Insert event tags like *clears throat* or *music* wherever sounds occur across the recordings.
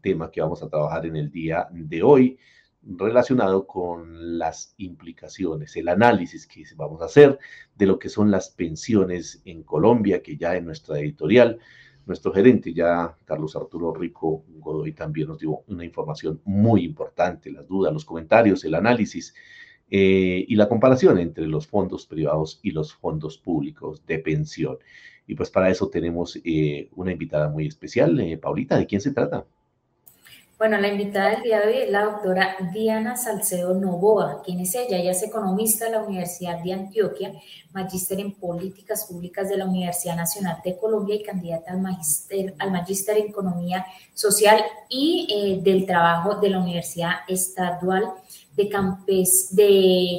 tema que vamos a trabajar en el día de hoy relacionado con las implicaciones, el análisis que vamos a hacer de lo que son las pensiones en Colombia, que ya en nuestra editorial, nuestro gerente ya, Carlos Arturo Rico Godoy, también nos dio una información muy importante, las dudas, los comentarios, el análisis eh, y la comparación entre los fondos privados y los fondos públicos de pensión. Y pues para eso tenemos eh, una invitada muy especial. Eh, Paulita, ¿de quién se trata? Bueno, la invitada del día de hoy es la doctora Diana Salcedo Novoa. ¿Quién es ella? Ella es economista de la Universidad de Antioquia, magíster en políticas públicas de la Universidad Nacional de Colombia y candidata al magíster, al magíster en economía social y eh, del trabajo de la Universidad Estadual de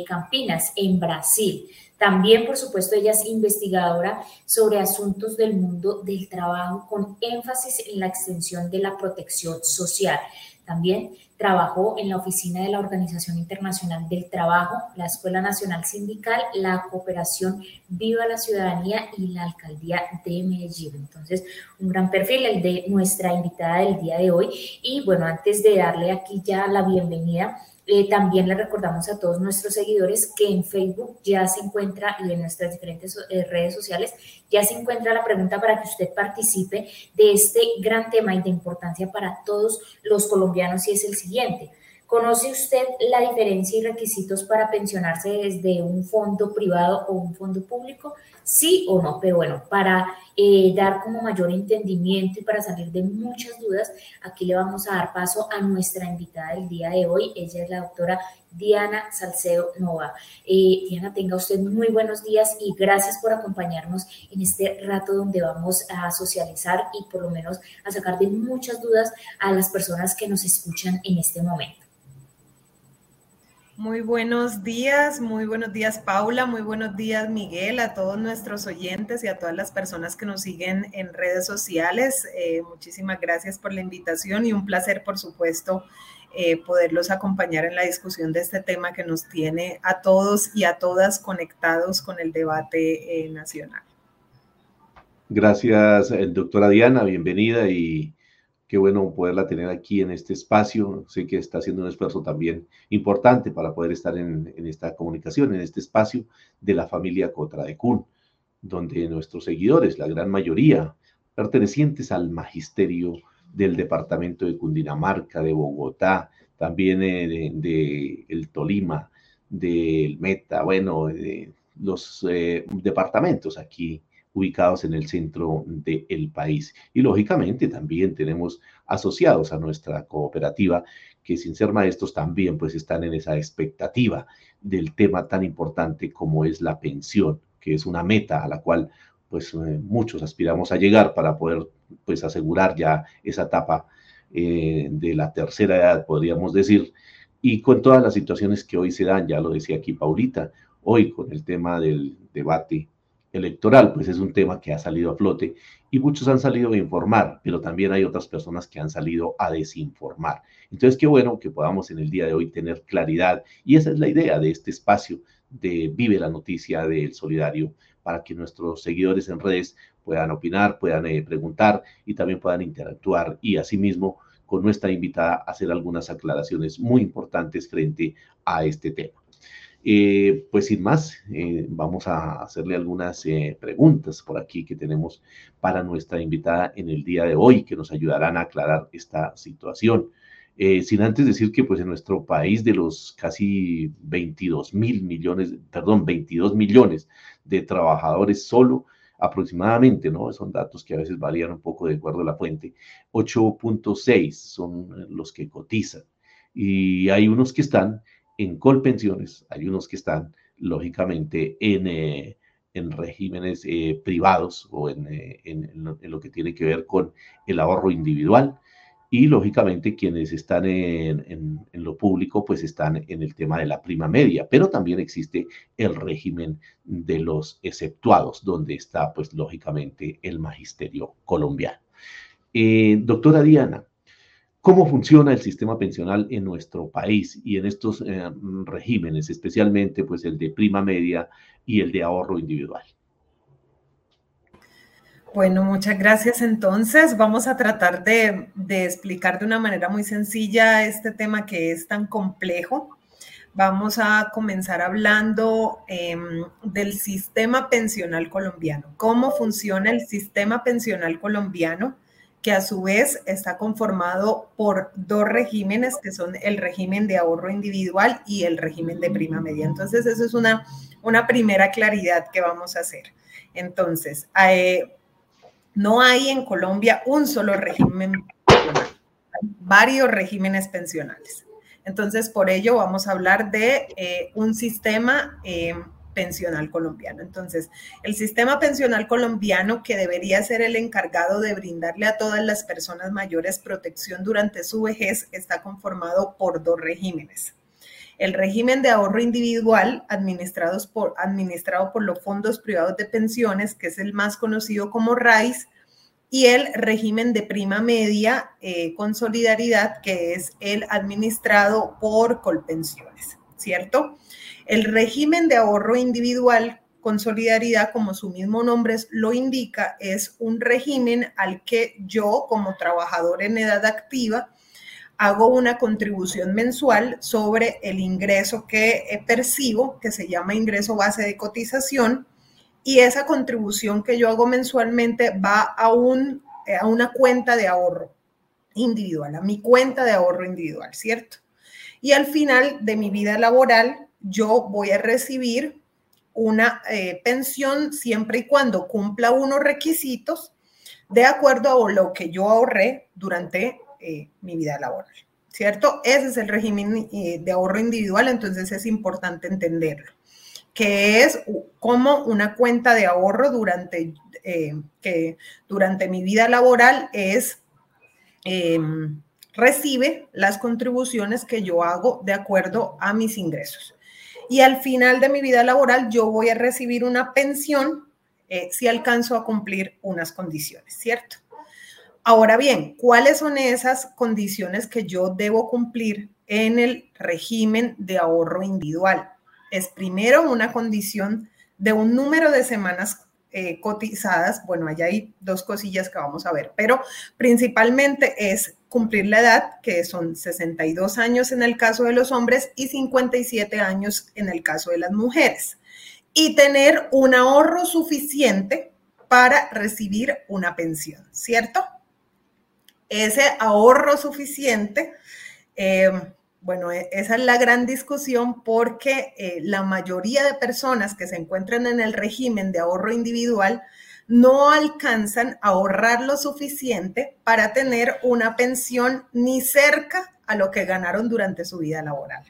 Campinas en Brasil. También, por supuesto, ella es investigadora sobre asuntos del mundo del trabajo con énfasis en la extensión de la protección social. También trabajó en la oficina de la Organización Internacional del Trabajo, la Escuela Nacional Sindical, la Cooperación Viva la Ciudadanía y la Alcaldía de Medellín. Entonces, un gran perfil el de nuestra invitada del día de hoy. Y bueno, antes de darle aquí ya la bienvenida, eh, también le recordamos a todos nuestros seguidores que en Facebook ya se encuentra y en nuestras diferentes eh, redes sociales ya se encuentra la pregunta para que usted participe de este gran tema y de importancia para todos los colombianos y es el siguiente. ¿Conoce usted la diferencia y requisitos para pensionarse desde un fondo privado o un fondo público? Sí o no, pero bueno, para eh, dar como mayor entendimiento y para salir de muchas dudas, aquí le vamos a dar paso a nuestra invitada del día de hoy. Ella es la doctora Diana Salcedo Nova. Eh, Diana, tenga usted muy buenos días y gracias por acompañarnos en este rato donde vamos a socializar y por lo menos a sacar de muchas dudas a las personas que nos escuchan en este momento. Muy buenos días, muy buenos días Paula, muy buenos días Miguel, a todos nuestros oyentes y a todas las personas que nos siguen en redes sociales. Eh, muchísimas gracias por la invitación y un placer, por supuesto, eh, poderlos acompañar en la discusión de este tema que nos tiene a todos y a todas conectados con el debate eh, nacional. Gracias, doctora Diana, bienvenida y Qué bueno poderla tener aquí en este espacio. Sé que está haciendo un esfuerzo también importante para poder estar en, esta comunicación, en este espacio de la familia Cotra de Cun, donde nuestros seguidores, la gran mayoría, pertenecientes al magisterio del departamento de Cundinamarca, de Bogotá, también eh, de, el Tolima, del Meta, bueno, de los eh, departamentos aquí ubicados en el centro del país. Y lógicamente también tenemos asociados a nuestra cooperativa que sin ser maestros también pues están en esa expectativa del tema tan importante como es la pensión, que es una meta a la cual pues eh, muchos aspiramos a llegar para poder pues asegurar ya esa etapa eh, de la tercera edad, podríamos decir, y con todas las situaciones que hoy se dan, ya lo decía aquí Paulita, hoy con el tema del debate electoral, pues es un tema que ha salido a flote y muchos han salido a informar, pero también hay otras personas que han salido a desinformar. Entonces, qué bueno que podamos en el día de hoy tener claridad y esa es la idea de este espacio de Vive la Noticia del Solidario para que nuestros seguidores en redes puedan opinar, puedan eh, preguntar y también puedan interactuar y asimismo con nuestra invitada hacer algunas aclaraciones muy importantes frente a este tema. Eh, pues sin más, eh, vamos a hacerle algunas eh, preguntas por aquí que tenemos para nuestra invitada en el día de hoy, que nos ayudarán a aclarar esta situación. sin antes decir que pues en nuestro país de los casi 22 mil millones, perdón, 22 millones de trabajadores solo, aproximadamente, ¿no? Son datos que a veces varían un poco de acuerdo a la fuente. 8.6 son los que cotizan y hay unos que están en Colpensiones, hay unos que están lógicamente en, eh, en regímenes eh, privados o eh, en, en, lo, que tiene que ver con el ahorro individual. Y lógicamente quienes están en, lo público pues están en el tema de la prima media, pero también existe el régimen de los exceptuados, donde está pues lógicamente el magisterio colombiano. doctora Diana, cómo funciona el sistema pensional en nuestro país y en estos eh, regímenes, especialmente pues el de prima media y el de ahorro individual. Bueno, muchas gracias. Entonces, vamos a tratar de, explicar de una manera muy sencilla este tema que es tan complejo. Vamos a comenzar hablando em, del sistema pensional colombiano, cómo funciona el sistema pensional colombiano, que a su vez está conformado por dos regímenes, que son el régimen de ahorro individual y el régimen de prima media. Entonces, eso es una, una primera claridad que vamos a hacer. Entonces, eh, no hay en Colombia un solo régimen hay varios regímenes pensionales. Entonces, por ello vamos a hablar de eh, un sistema eh, pensional colombiano. Entonces, el sistema pensional colombiano, que debería ser el encargado de brindarle a todas las personas mayores protección durante su vejez, está conformado por dos regímenes. El régimen de ahorro individual administrado por los fondos privados de pensiones, que es el más conocido como RAIS, y el régimen de prima media eh, con solidaridad, que es el administrado por Colpensiones, ¿cierto? El régimen de ahorro individual con solidaridad, como su mismo nombre lo indica, es un régimen al que yo, como trabajador en edad activa, hago una contribución mensual sobre el ingreso que eh, percibo, que se llama ingreso base de cotización, y esa contribución que yo hago mensualmente va a, un, eh, a una cuenta de ahorro individual, a mi cuenta de ahorro individual, ¿cierto? Y al final de mi vida laboral, yo voy a recibir una eh, pensión siempre y cuando cumpla unos requisitos de acuerdo a lo que yo ahorré durante eh, mi vida laboral, ¿cierto? Ese es el régimen eh, de ahorro individual, entonces es importante entenderlo, que es como una cuenta de ahorro durante, que durante mi vida laboral es, em, recibe las contribuciones que yo hago de acuerdo a mis ingresos. Y al final de mi vida laboral yo voy a recibir una pensión si alcanzo a cumplir unas condiciones, ¿cierto? Ahora bien, ¿cuáles son esas condiciones que yo debo cumplir en el régimen de ahorro individual? Es primero una condición de un número de semanas eh, cotizadas. Bueno, allá hay dos cosillas que vamos a ver, pero principalmente es cumplir la edad, que son 62 años en el caso de los hombres y 57 años en el caso de las mujeres. Y tener un ahorro suficiente para recibir una pensión, ¿cierto? ese ahorro suficiente, eh, bueno, e, esa es la gran discusión porque eh, la mayoría de personas que se encuentran en el régimen de ahorro individual no alcanzan a ahorrar lo suficiente para tener una pensión ni cerca a lo que ganaron durante su vida laboral.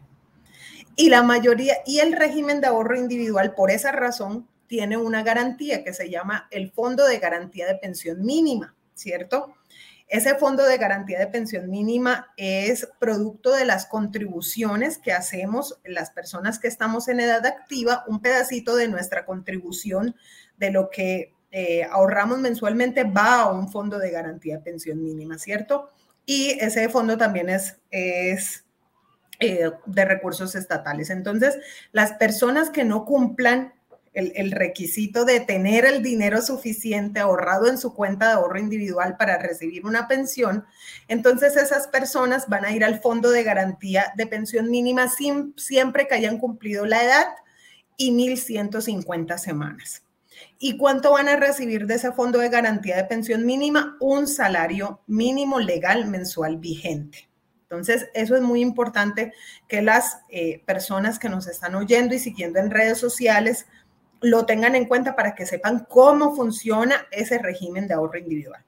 Y la mayoría, y el régimen de ahorro individual, por esa razón, tiene una garantía que se llama el Fondo de Garantía de Pensión Mínima, ¿cierto? Ese fondo de garantía de pensión mínima es producto de las contribuciones que hacemos las personas que estamos en edad activa, un pedacito de nuestra contribución de lo que eh, ahorramos mensualmente va a un fondo de garantía de pensión mínima, ¿cierto? Y ese fondo también es, es eh, de recursos estatales. Entonces, las personas que no cumplan el, requisito de tener el dinero suficiente ahorrado en su cuenta de ahorro individual para recibir una pensión, entonces esas personas van a ir al fondo de garantía de pensión mínima siempre que hayan cumplido la edad y 1.150 semanas. ¿Y cuánto van a recibir de ese fondo de garantía de pensión mínima? Un salario mínimo legal mensual vigente. Entonces, eso es muy importante que las eh, personas que nos están oyendo y siguiendo en redes sociales lo tengan en cuenta para que sepan cómo funciona ese régimen de ahorro individual.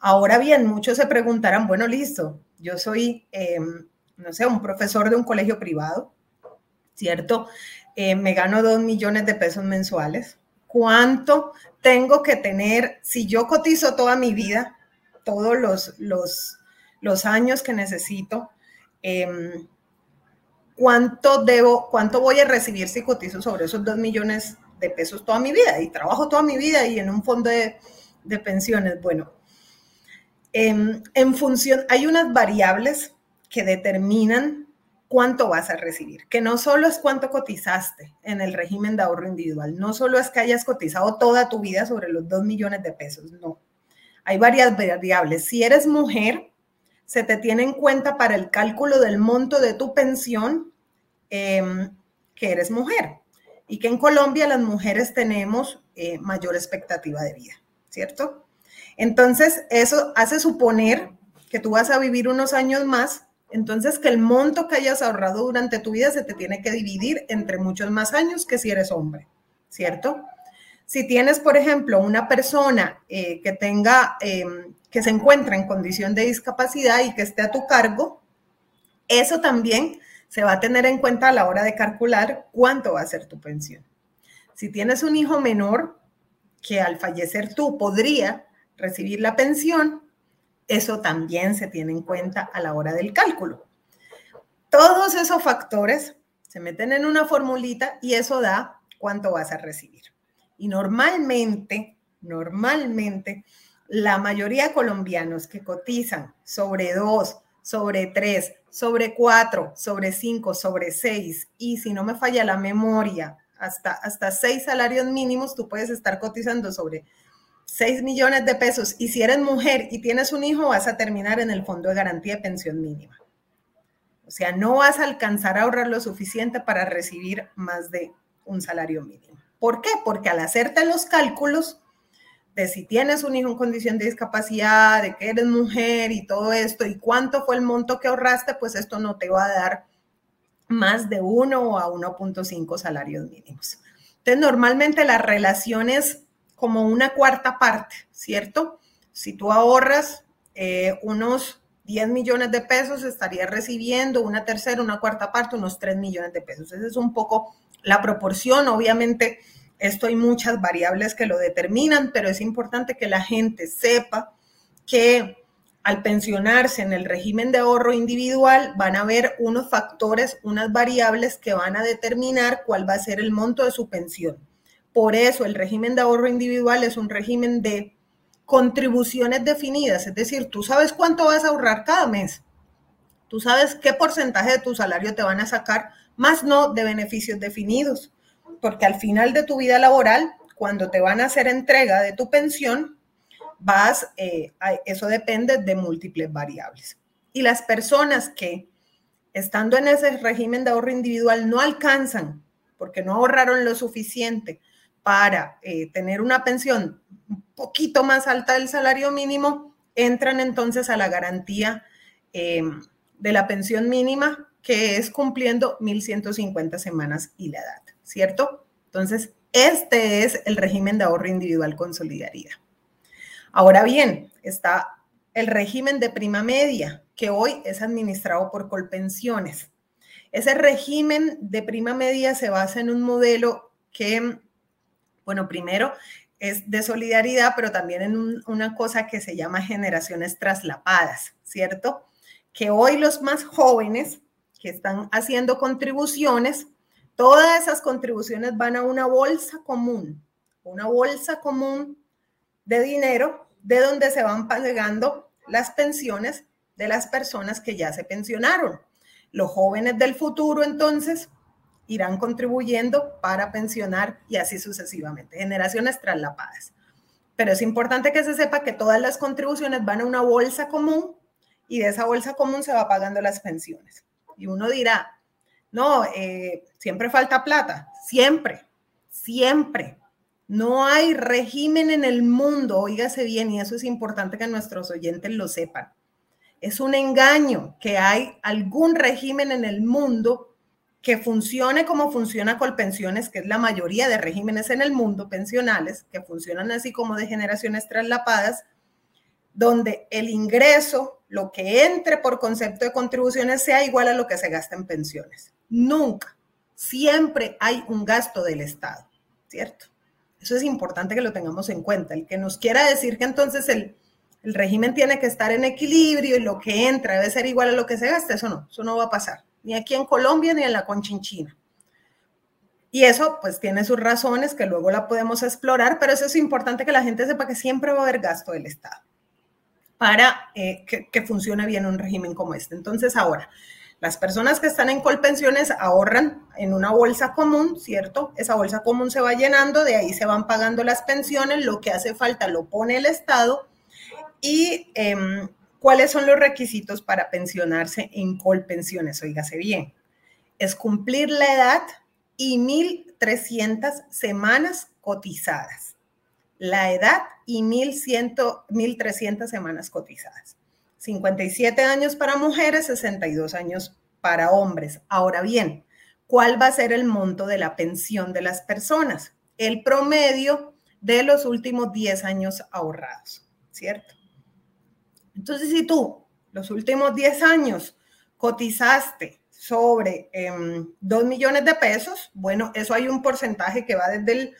Ahora bien, muchos se preguntarán, bueno, listo, yo soy, em, no sé, un profesor de un colegio privado, ¿cierto? Eh, me gano dos millones de pesos mensuales. ¿Cuánto tengo que tener si yo cotizo toda mi vida, todos los, los, los años que necesito? Em, ¿Cuánto debo, cuánto voy a recibir si cotizo sobre esos dos millones de pesos toda mi vida y trabajo toda mi vida y en un fondo de, pensiones. Bueno, en, em, en función, hay unas variables que determinan cuánto vas a recibir, que no solo es cuánto cotizaste en el régimen de ahorro individual, no solo es que hayas cotizado toda tu vida sobre los 2 millones de pesos, no. Hay varias variables. Si eres mujer, se te tiene en cuenta para el cálculo del monto de tu pensión em, que eres mujer y que en Colombia las mujeres tenemos eh, mayor expectativa de vida, ¿cierto? Entonces, eso hace suponer que tú vas a vivir unos años más entonces, que el monto que hayas ahorrado durante tu vida se te tiene que dividir entre muchos más años que si eres hombre, ¿cierto? Si tienes, por ejemplo, una persona eh, que tenga, em, que se encuentra en condición de discapacidad y que esté a tu cargo, eso también se va a tener en cuenta a la hora de calcular cuánto va a ser tu pensión. Si tienes un hijo menor que al fallecer tú podría recibir la pensión, eso también se tiene en cuenta a la hora del cálculo. Todos esos factores se meten en una formulita y eso da cuánto vas a recibir. Y normalmente, normalmente, la mayoría de colombianos que cotizan sobre dos, sobre tres, sobre cuatro, sobre cinco, sobre seis, y si no me falla la memoria, hasta, hasta salarios mínimos, tú puedes estar cotizando sobre 6 millones de pesos y si eres mujer y tienes un hijo, vas a terminar en el fondo de garantía de pensión mínima. O sea, no vas a alcanzar a ahorrar lo suficiente para recibir más de un salario mínimo. ¿Por qué? Porque al hacerte los cálculos de si tienes un hijo en condición de discapacidad, de que eres mujer y todo esto, y cuánto fue el monto que ahorraste, pues esto no te va a dar más de 1 a 1.5 salarios mínimos. Entonces, normalmente las relaciones como una cuarta parte, ¿cierto? Si tú ahorras eh, unos 10 millones de pesos, estarías recibiendo una tercera, una cuarta parte, unos 3 millones de pesos. Esa es un poco la proporción. Obviamente, esto hay muchas variables que lo determinan, pero es importante que la gente sepa que al pensionarse en el régimen de ahorro individual van a haber unos factores, unas variables que van a determinar cuál va a ser el monto de su pensión. Por eso el régimen de ahorro individual es un régimen de contribuciones definidas, es decir, tú sabes cuánto vas a ahorrar cada mes, tú sabes qué porcentaje de tu salario te van a sacar, más no de beneficios definidos, porque al final de tu vida laboral, cuando te van a hacer entrega de tu pensión, vas, eh, eso depende de múltiples variables. Y las personas que estando en ese régimen de ahorro individual no alcanzan porque no ahorraron lo suficiente para eh, tener una pensión un poquito más alta del salario mínimo, entran entonces a la garantía eh, de la pensión mínima, que es cumpliendo 1.150 semanas y la edad, ¿cierto? Entonces, este es el régimen de ahorro individual con solidaridad. Ahora bien, está el régimen de prima media, que hoy es administrado por Colpensiones. Ese régimen de prima media se basa en un modelo que bueno, primero es de solidaridad, pero también en una cosa que se llama generaciones traslapadas, ¿cierto? Que hoy los más jóvenes que están haciendo contribuciones, todas esas contribuciones van a una bolsa común, una bolsa común de dinero de donde se van pagando las pensiones de las personas que ya se pensionaron. Los jóvenes del futuro entonces irán contribuyendo para pensionar y así sucesivamente, generaciones traslapadas. Pero es importante que se sepa que todas las contribuciones van a una bolsa común y de esa bolsa común se va pagando las pensiones. Y uno dirá, no, eh, siempre falta plata, siempre, siempre. No hay régimen en el mundo, oígase bien, y eso es importante que nuestros oyentes lo sepan. Es un engaño que hay algún régimen en el mundo que funcione como funciona Colpensiones, que es la mayoría de regímenes en el mundo pensionales, que funcionan así como de generaciones traslapadas, donde el ingreso, lo que entre por concepto de contribuciones, sea igual a lo que se gasta en pensiones. Nunca. Siempre hay un gasto del Estado, ¿cierto? Eso es importante que lo tengamos en cuenta. El que nos quiera decir que entonces el, el régimen tiene que estar en equilibrio y lo que entra debe ser igual a lo que se gasta, eso no, eso no va a pasar ni aquí en Colombia ni en la Conchinchina. Y eso pues tiene sus razones que luego la podemos explorar, pero eso es importante que la gente sepa que siempre va a haber gasto del Estado para eh, que, funcione bien un régimen como este. Entonces ahora, Las personas que están en colpensiones ahorran en una bolsa común, ¿cierto? Esa bolsa común se va llenando, de ahí se van pagando las pensiones, lo que hace falta lo pone el Estado. ¿Y em, cuáles son los requisitos para pensionarse en colpensiones? Óigase bien, es cumplir la edad y 1.300 semanas cotizadas. La edad y 1.300 semanas cotizadas. 57 años para mujeres, 62 años para hombres. Ahora bien, ¿cuál va a ser el monto de la pensión de las personas? El promedio de los últimos 10 años ahorrados, ¿cierto? Entonces, si tú los últimos 10 años cotizaste sobre 2 em, millones de pesos, bueno, eso hay un porcentaje que va desde el,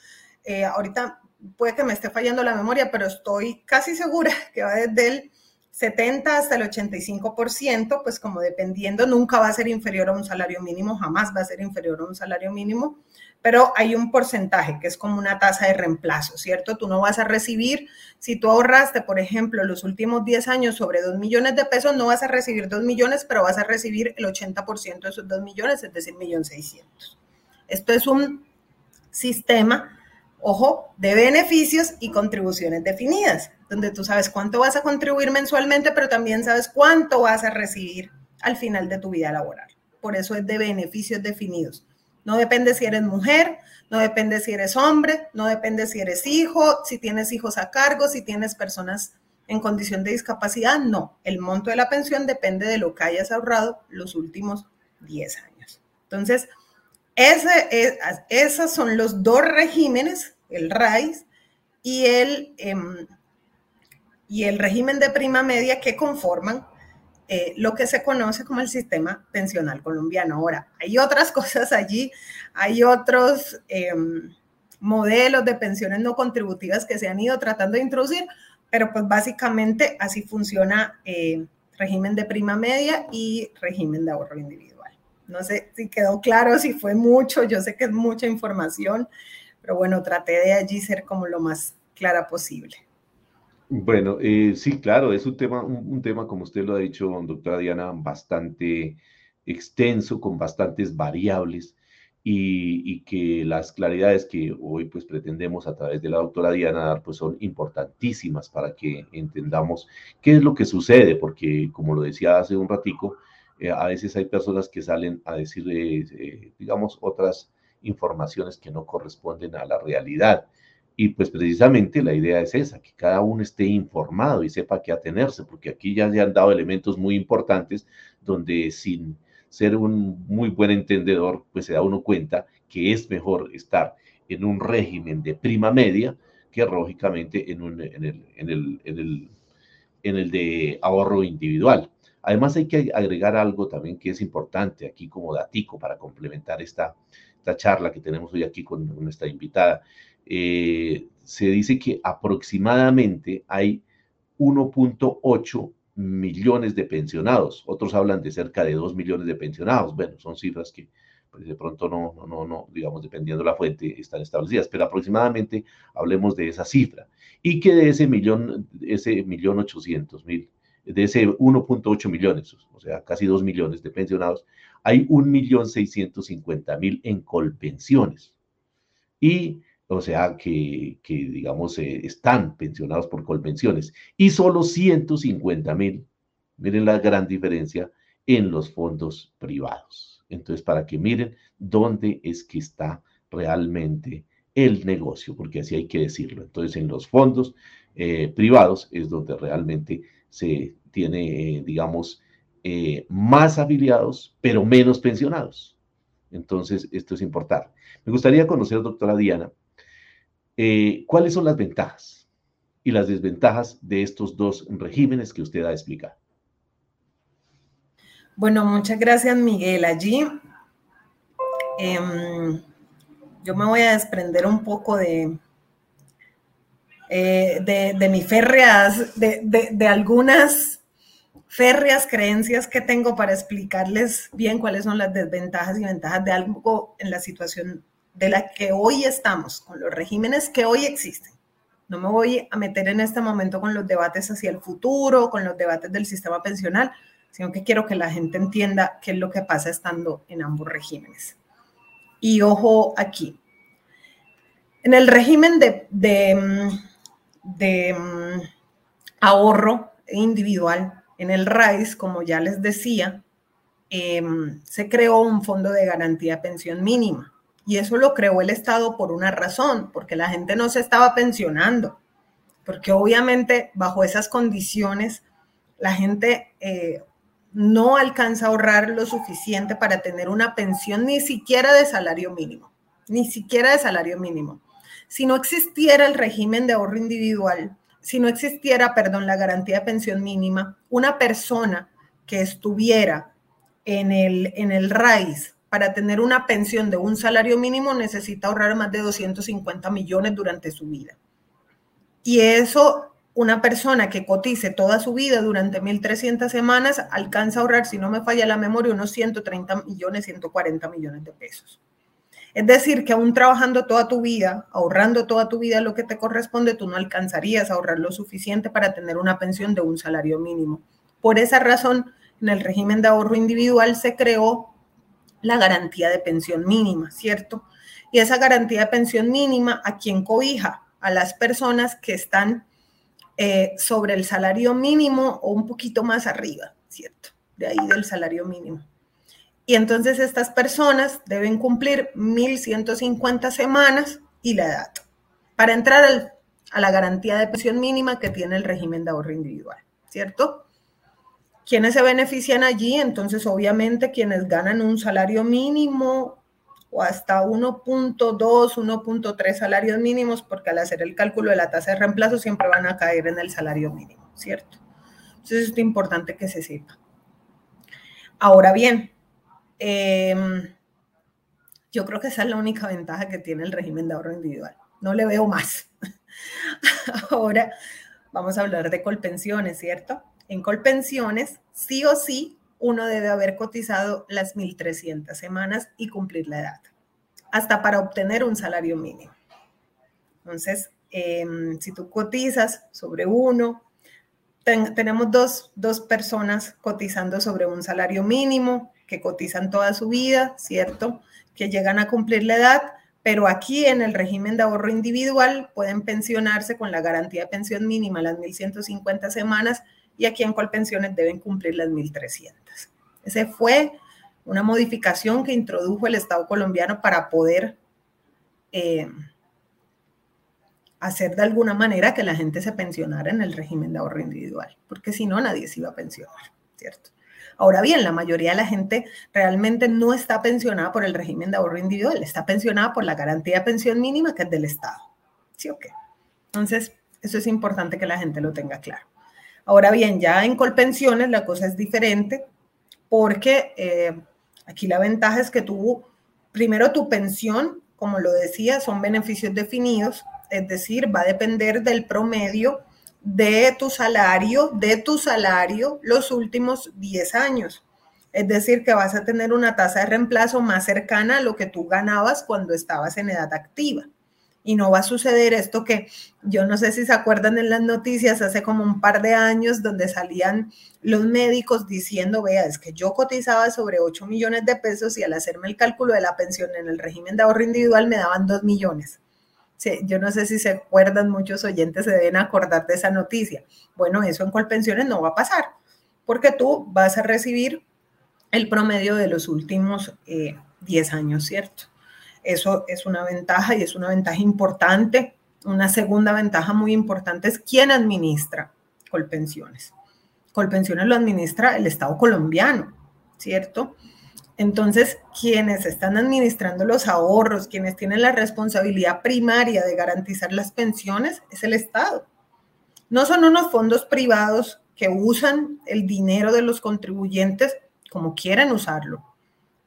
eh, ahorita puede que me esté fallando la memoria, pero estoy casi segura *laughs* que va desde el 70 hasta el 85%, pues como dependiendo, nunca va a ser inferior a un salario mínimo, jamás va a ser inferior a un salario mínimo, pero hay un porcentaje que es como una tasa de reemplazo, ¿cierto? Tú no vas a recibir, si tú ahorraste, por ejemplo, los últimos 10 años sobre 2 millones de pesos, no vas a recibir 2 millones, pero vas a recibir el 80% de esos 2 millones, es decir, 1.600.000. Esto es un sistema ojo, de beneficios y contribuciones definidas, donde tú sabes cuánto vas a contribuir mensualmente, pero también sabes cuánto vas a recibir al final de tu vida laboral. Por eso es de beneficios definidos. No depende si eres mujer, no depende si eres hombre, no depende si eres hijo, si tienes hijos a cargo, si tienes personas en condición de discapacidad, no. El monto de la pensión depende de lo que hayas ahorrado los últimos 10 años. Entonces, ese, esos son los dos regímenes, el RAIS y el, em, y el régimen de prima media que conforman eh, lo que se conoce como el sistema pensional colombiano. Ahora, hay otras *laughs* cosas allí, hay otros em, modelos de pensiones no contributivas que se han ido tratando de introducir, pero pues básicamente así funciona eh, régimen de prima media y régimen de ahorro individual. No sé si quedó claro, si fue mucho, yo sé que es mucha información, pero bueno, traté de allí ser como lo más clara posible. Bueno, eh, sí, claro, es un tema, un, tema, como usted lo ha dicho, doctora Diana, bastante extenso, con bastantes variables y, que las claridades que hoy pues pretendemos a través de la doctora Diana dar pues son importantísimas para que entendamos qué es lo que sucede, porque como lo decía hace un ratico, eh, a veces hay personas que salen a decir, eh, digamos, otras informaciones que no corresponden a la realidad. Y pues precisamente la idea es esa, que cada uno esté informado y sepa qué atenerse, porque aquí ya se han dado elementos muy importantes donde sin ser un muy buen entendedor, pues se da uno cuenta que es mejor estar en un régimen de prima media que lógicamente en, el, en, el, en, el, en el de ahorro individual. Además hay que agregar algo también que es importante aquí como datico para complementar esta, esta charla que tenemos hoy aquí con nuestra invitada. Eh, se dice que aproximadamente hay 1.8 millones de pensionados. Otros hablan de cerca de 2 millones de pensionados. Bueno, son cifras que pues, de pronto no, no, no, digamos, dependiendo de la fuente, están establecidas, pero aproximadamente hablemos de esa cifra. Y que de ese millón, ese millón ochocientos mil de ese 1.8 millones, o sea, casi 2 millones de pensionados, hay 1.650.000 en colpensiones. Y, o sea, que, digamos, eh, están pensionados por colpensiones. Y solo 150.000, miren la gran diferencia, en los fondos privados. Entonces, para que miren dónde es que está realmente el negocio, porque así hay que decirlo. Entonces, en los fondos eh, privados es donde realmente se tiene, eh, digamos, más afiliados, pero menos pensionados. Entonces, esto es importante. Me gustaría conocer, doctora Diana, eh, cuáles son las ventajas y las desventajas de estos dos regímenes que usted ha explicado. Bueno, muchas gracias, Miguel. Allí em, yo me voy a desprender un poco de, de, de mis férreas, de, de, algunas férreas creencias que tengo para explicarles bien cuáles son las desventajas y ventajas de algo en la situación de la que hoy estamos, con los regímenes que hoy existen. No me voy a meter en este momento con los debates hacia el futuro, con los debates del sistema pensional, sino que quiero que la gente entienda qué es lo que pasa estando en ambos regímenes. Y ojo aquí, en el régimen de, de, mm, ahorro individual, en el RAIS, como ya les decía, em, se creó un fondo de garantía pensión mínima. Y eso lo creó el Estado por una razón, porque la gente no se estaba pensionando, porque obviamente bajo esas condiciones la gente eh, no alcanza a ahorrar lo suficiente para tener una pensión ni siquiera de salario mínimo, ni siquiera de salario mínimo. Si no existiera el régimen de ahorro individual, si no existiera, perdón, la garantía de pensión mínima, una persona que estuviera en el, en el para tener una pensión de un salario mínimo necesita ahorrar más de 250 millones durante su vida. Y eso una persona que cotice toda su vida durante 1.300 semanas alcanza a ahorrar, si no me falla la memoria, unos 130 millones, 140 millones de pesos. Es decir, que aún trabajando toda tu vida, ahorrando toda tu vida lo que te corresponde, tú no alcanzarías a ahorrar lo suficiente para tener una pensión de un salario mínimo. Por esa razón, en el régimen de ahorro individual se creó la garantía de pensión mínima, ¿cierto? Y esa garantía de pensión mínima, ¿a quién cobija? A las personas que están eh, sobre el salario mínimo o un poquito más arriba, ¿cierto? De ahí del salario mínimo. Y entonces estas personas deben cumplir 1.150 semanas y la edad para entrar a la garantía de pensión mínima que tiene el régimen de ahorro individual, ¿cierto? ¿Quiénes se benefician allí? Entonces, obviamente, quienes ganan un salario mínimo o hasta 1.2, 1.3 salarios mínimos, porque al hacer el cálculo de la tasa de reemplazo siempre van a caer en el salario mínimo, ¿cierto? Entonces es importante que se sepa. Ahora bien, em, yo creo que esa es la única ventaja que tiene el régimen de ahorro individual. No le veo más. *laughs* Ahora vamos a hablar de colpensiones, ¿cierto? En colpensiones, sí o sí, uno debe haber cotizado las 1.300 semanas y cumplir la edad, hasta para obtener un salario mínimo. Entonces, em, si tú cotizas sobre uno, tenemos dos, dos personas cotizando sobre un salario mínimo, que cotizan toda su vida, ¿cierto? Que llegan a cumplir la edad, pero aquí en el régimen de ahorro individual pueden pensionarse con la garantía de pensión mínima las 1.150 semanas y aquí en Colpensiones deben cumplir las 1.300. Ese fue una modificación que introdujo el Estado colombiano para poder eh, hacer de alguna manera que la gente se pensionara en el régimen de ahorro individual, porque si no, nadie se iba a pensionar, ¿cierto? Ahora bien, la mayoría de la gente realmente no está pensionada por el régimen de ahorro individual, está pensionada por la garantía de pensión mínima que es del Estado. ¿Sí o qué? Entonces, eso es importante que la gente lo tenga claro. Ahora bien, ya en Colpensiones la cosa es diferente porque eh, aquí la ventaja es que tú, primero tu pensión, como lo decía, son beneficios definidos, es decir, va a depender del promedio de tu salario, de tu salario los últimos 10 años. Es decir, que vas a tener una tasa de reemplazo más cercana a lo que tú ganabas cuando estabas en edad activa y no va a suceder esto que yo no sé si se acuerdan en las noticias hace como un par de años donde salían los médicos diciendo, vea, es que yo cotizaba sobre 8 millones de pesos y al hacerme el cálculo de la pensión en el régimen de ahorro individual me daban 2 millones. Sí, yo no sé si se acuerdan, muchos oyentes se deben acordar de esa noticia. Bueno, eso en Colpensiones no va a pasar, porque tú vas a recibir el promedio de los últimos 10 eh, años, ¿cierto? Eso es una ventaja y es una ventaja importante. Una segunda ventaja muy importante es quién administra Colpensiones. Colpensiones lo administra el Estado colombiano, ¿cierto? Entonces, quienes están administrando los ahorros, quienes tienen la responsabilidad primaria de garantizar las pensiones, es el Estado. No son unos fondos privados que usan el dinero de los contribuyentes como quieren usarlo.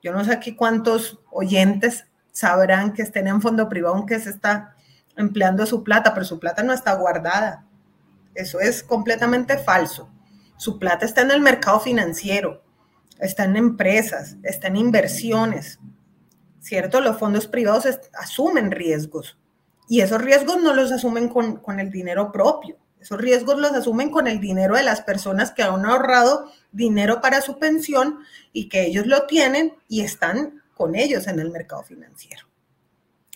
Yo no sé aquí cuántos oyentes sabrán que estén en fondo privado aunque se está empleando su plata, pero su plata no está guardada. Eso es completamente falso. Su plata está en el mercado financiero, está en empresas, está en inversiones. ¿Cierto? Los fondos privados asumen riesgos y esos riesgos no los asumen con, con el dinero propio. Esos riesgos los asumen con el dinero de las personas que han ahorrado dinero para su pensión y que ellos lo tienen y están con ellos en el mercado financiero.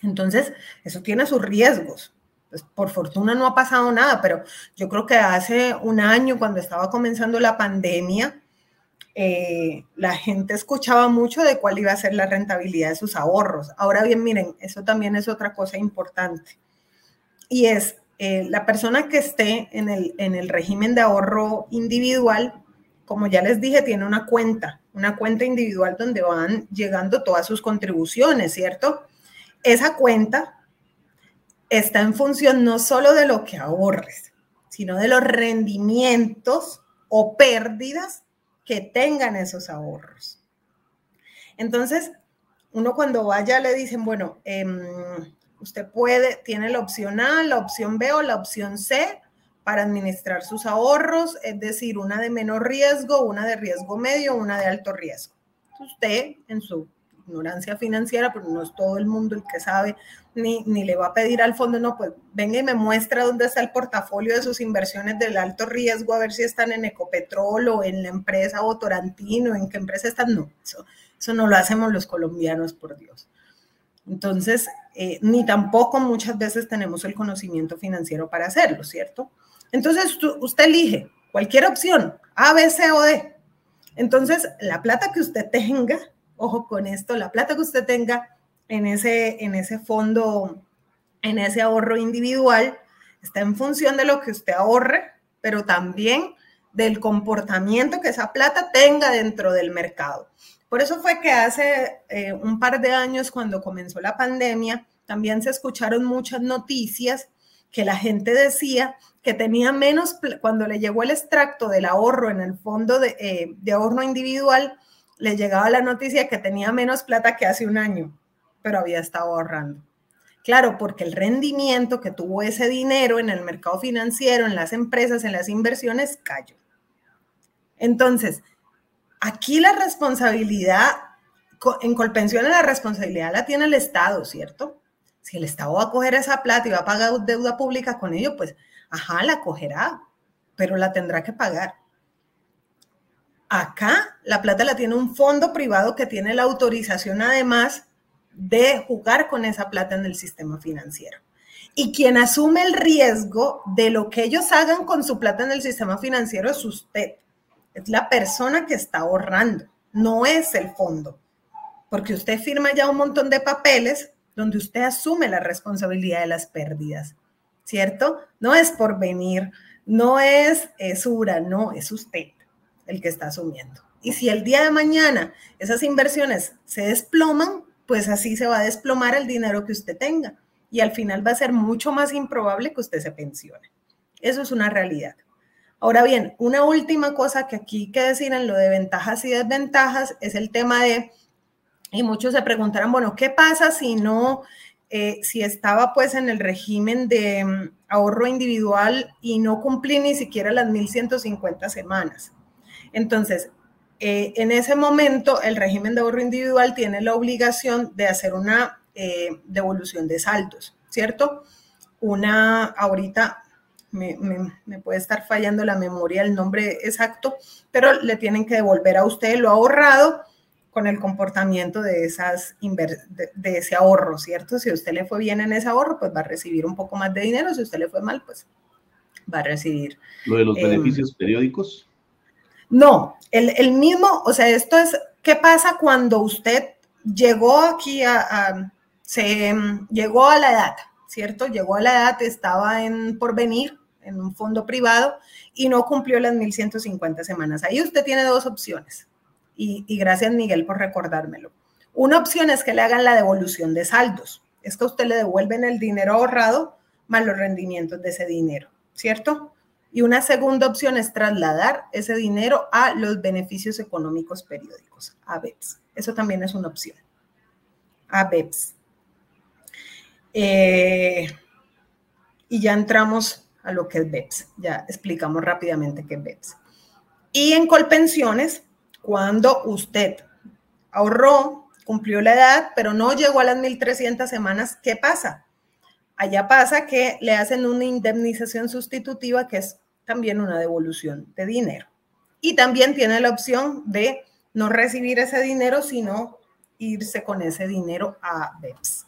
Entonces, eso tiene sus riesgos. Pues por fortuna no ha pasado nada, pero yo creo que hace un año, cuando estaba comenzando la pandemia, eh, la gente escuchaba mucho de cuál iba a ser la rentabilidad de sus ahorros. Ahora bien, miren, eso también es otra cosa importante. Y es eh, la persona que esté en el, en el régimen de ahorro individual, como ya les dije, tiene una cuenta, una cuenta individual donde van llegando todas sus contribuciones, ¿cierto? Esa cuenta está en función no solo de lo que ahorres, sino de los rendimientos o pérdidas que tengan esos ahorros. Entonces, uno cuando vaya le dicen, bueno, em, usted puede, tiene la opción A, la opción B o la opción C para administrar sus ahorros, es decir, una de menor riesgo, una de riesgo medio, una de alto riesgo. Usted en su ignorancia financiera, pero no es todo el mundo el que sabe, ni, ni le va a pedir al fondo, no, pues venga y me muestra dónde está el portafolio de sus inversiones del alto riesgo, a ver si están en Ecopetrol o en la empresa Votorantín o en qué empresa están. No, eso, eso no lo hacemos los colombianos, por Dios. Entonces, eh, ni tampoco muchas veces tenemos el conocimiento financiero para hacerlo, ¿cierto? Entonces, usted elige cualquier opción, A, B, C o D. Entonces, la plata que usted tenga ojo con esto, la plata que usted tenga en ese, en ese fondo, en ese ahorro individual, está en función de lo que usted ahorre, pero también del comportamiento que esa plata tenga dentro del mercado. Por eso fue que hace eh, un par de años, cuando comenzó la pandemia, también se escucharon muchas noticias que la gente decía que tenía menos, cuando le llegó el extracto del ahorro en el fondo de, eh, ahorro individual, le llegaba la noticia que tenía menos plata que hace un año, pero había estado ahorrando. Claro, porque el rendimiento que tuvo ese dinero en el mercado financiero, en las empresas, en las inversiones, cayó. Entonces, aquí la responsabilidad, en Colpensiones la responsabilidad la tiene el Estado, ¿cierto? Si el Estado va a coger esa plata y va a pagar deuda pública con ello, pues, ajá, la cogerá, pero la tendrá que pagar. Acá la plata la tiene un fondo privado que tiene la autorización además de jugar con esa plata en el sistema financiero. Y quien asume el riesgo de lo que ellos hagan con su plata en el sistema financiero es usted. Es la persona que está ahorrando, no es el fondo. Porque usted firma ya un montón de papeles donde usted asume la responsabilidad de las pérdidas, ¿cierto? No es por venir, no es, Sura, no, es usted el que está asumiendo. Y si el día de mañana esas inversiones se desploman, pues así se va a desplomar el dinero que usted tenga. Y al final va a ser mucho más improbable que usted se pensione. Eso es una realidad. Ahora bien, una última cosa que aquí hay que decir en lo de ventajas y desventajas es el tema de, y muchos se preguntarán, bueno, ¿qué pasa si no, eh, si estaba pues en el régimen de mm, ahorro individual y no cumplí ni siquiera las 1.150 semanas? Entonces, eh, en ese momento, el régimen de ahorro individual tiene la obligación de hacer una eh, devolución de saldos, ¿cierto? Una, ahorita me, puede estar fallando la memoria, el nombre exacto, pero le tienen que devolver a usted lo ahorrado con el comportamiento de, esas de, ese ahorro, ¿cierto? Si a usted le fue bien en ese ahorro, pues va a recibir un poco más de dinero, si a usted le fue mal, pues va a recibir. Lo de los em, beneficios periódicos. No, el, mismo, o sea, esto es, ¿qué pasa cuando usted llegó aquí a, se llegó a la edad, ¿cierto? Llegó a la edad, estaba en porvenir, en un fondo privado, y no cumplió las 1.150 semanas. Ahí usted tiene dos opciones. Y, y, gracias, Miguel, por recordármelo. Una opción es que le hagan la devolución de saldos. Es que a usted le devuelven el dinero ahorrado más los rendimientos de ese dinero, ¿cierto? Y una segunda opción es trasladar ese dinero a los beneficios económicos periódicos, a BEPS. Eso también es una opción. A BEPS. Eh, y ya entramos a lo que es BEPS. Ya explicamos rápidamente qué es BEPS. Y en Colpensiones, cuando usted ahorró, cumplió la edad, pero no llegó a las 1.300 semanas, ¿qué pasa? Allá pasa que le hacen una indemnización sustitutiva que es también una devolución de dinero. Y también tiene la opción de no recibir ese dinero, sino irse con ese dinero a BEPS.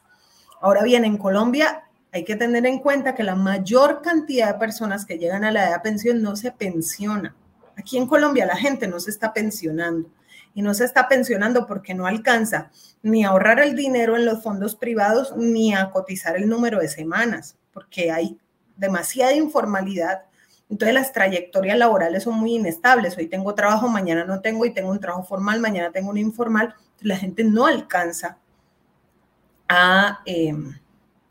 Ahora bien, en Colombia hay que tener en cuenta que la mayor cantidad de personas que llegan a la edad de pensión no se pensiona. Aquí en Colombia la gente no se está pensionando y no se está pensionando porque no alcanza ni a ahorrar el dinero en los fondos privados ni a cotizar el número de semanas, porque hay demasiada informalidad. Entonces las trayectorias laborales son muy inestables. Hoy tengo trabajo, mañana no tengo y tengo un trabajo formal, mañana tengo un informal. La gente no alcanza a... Em,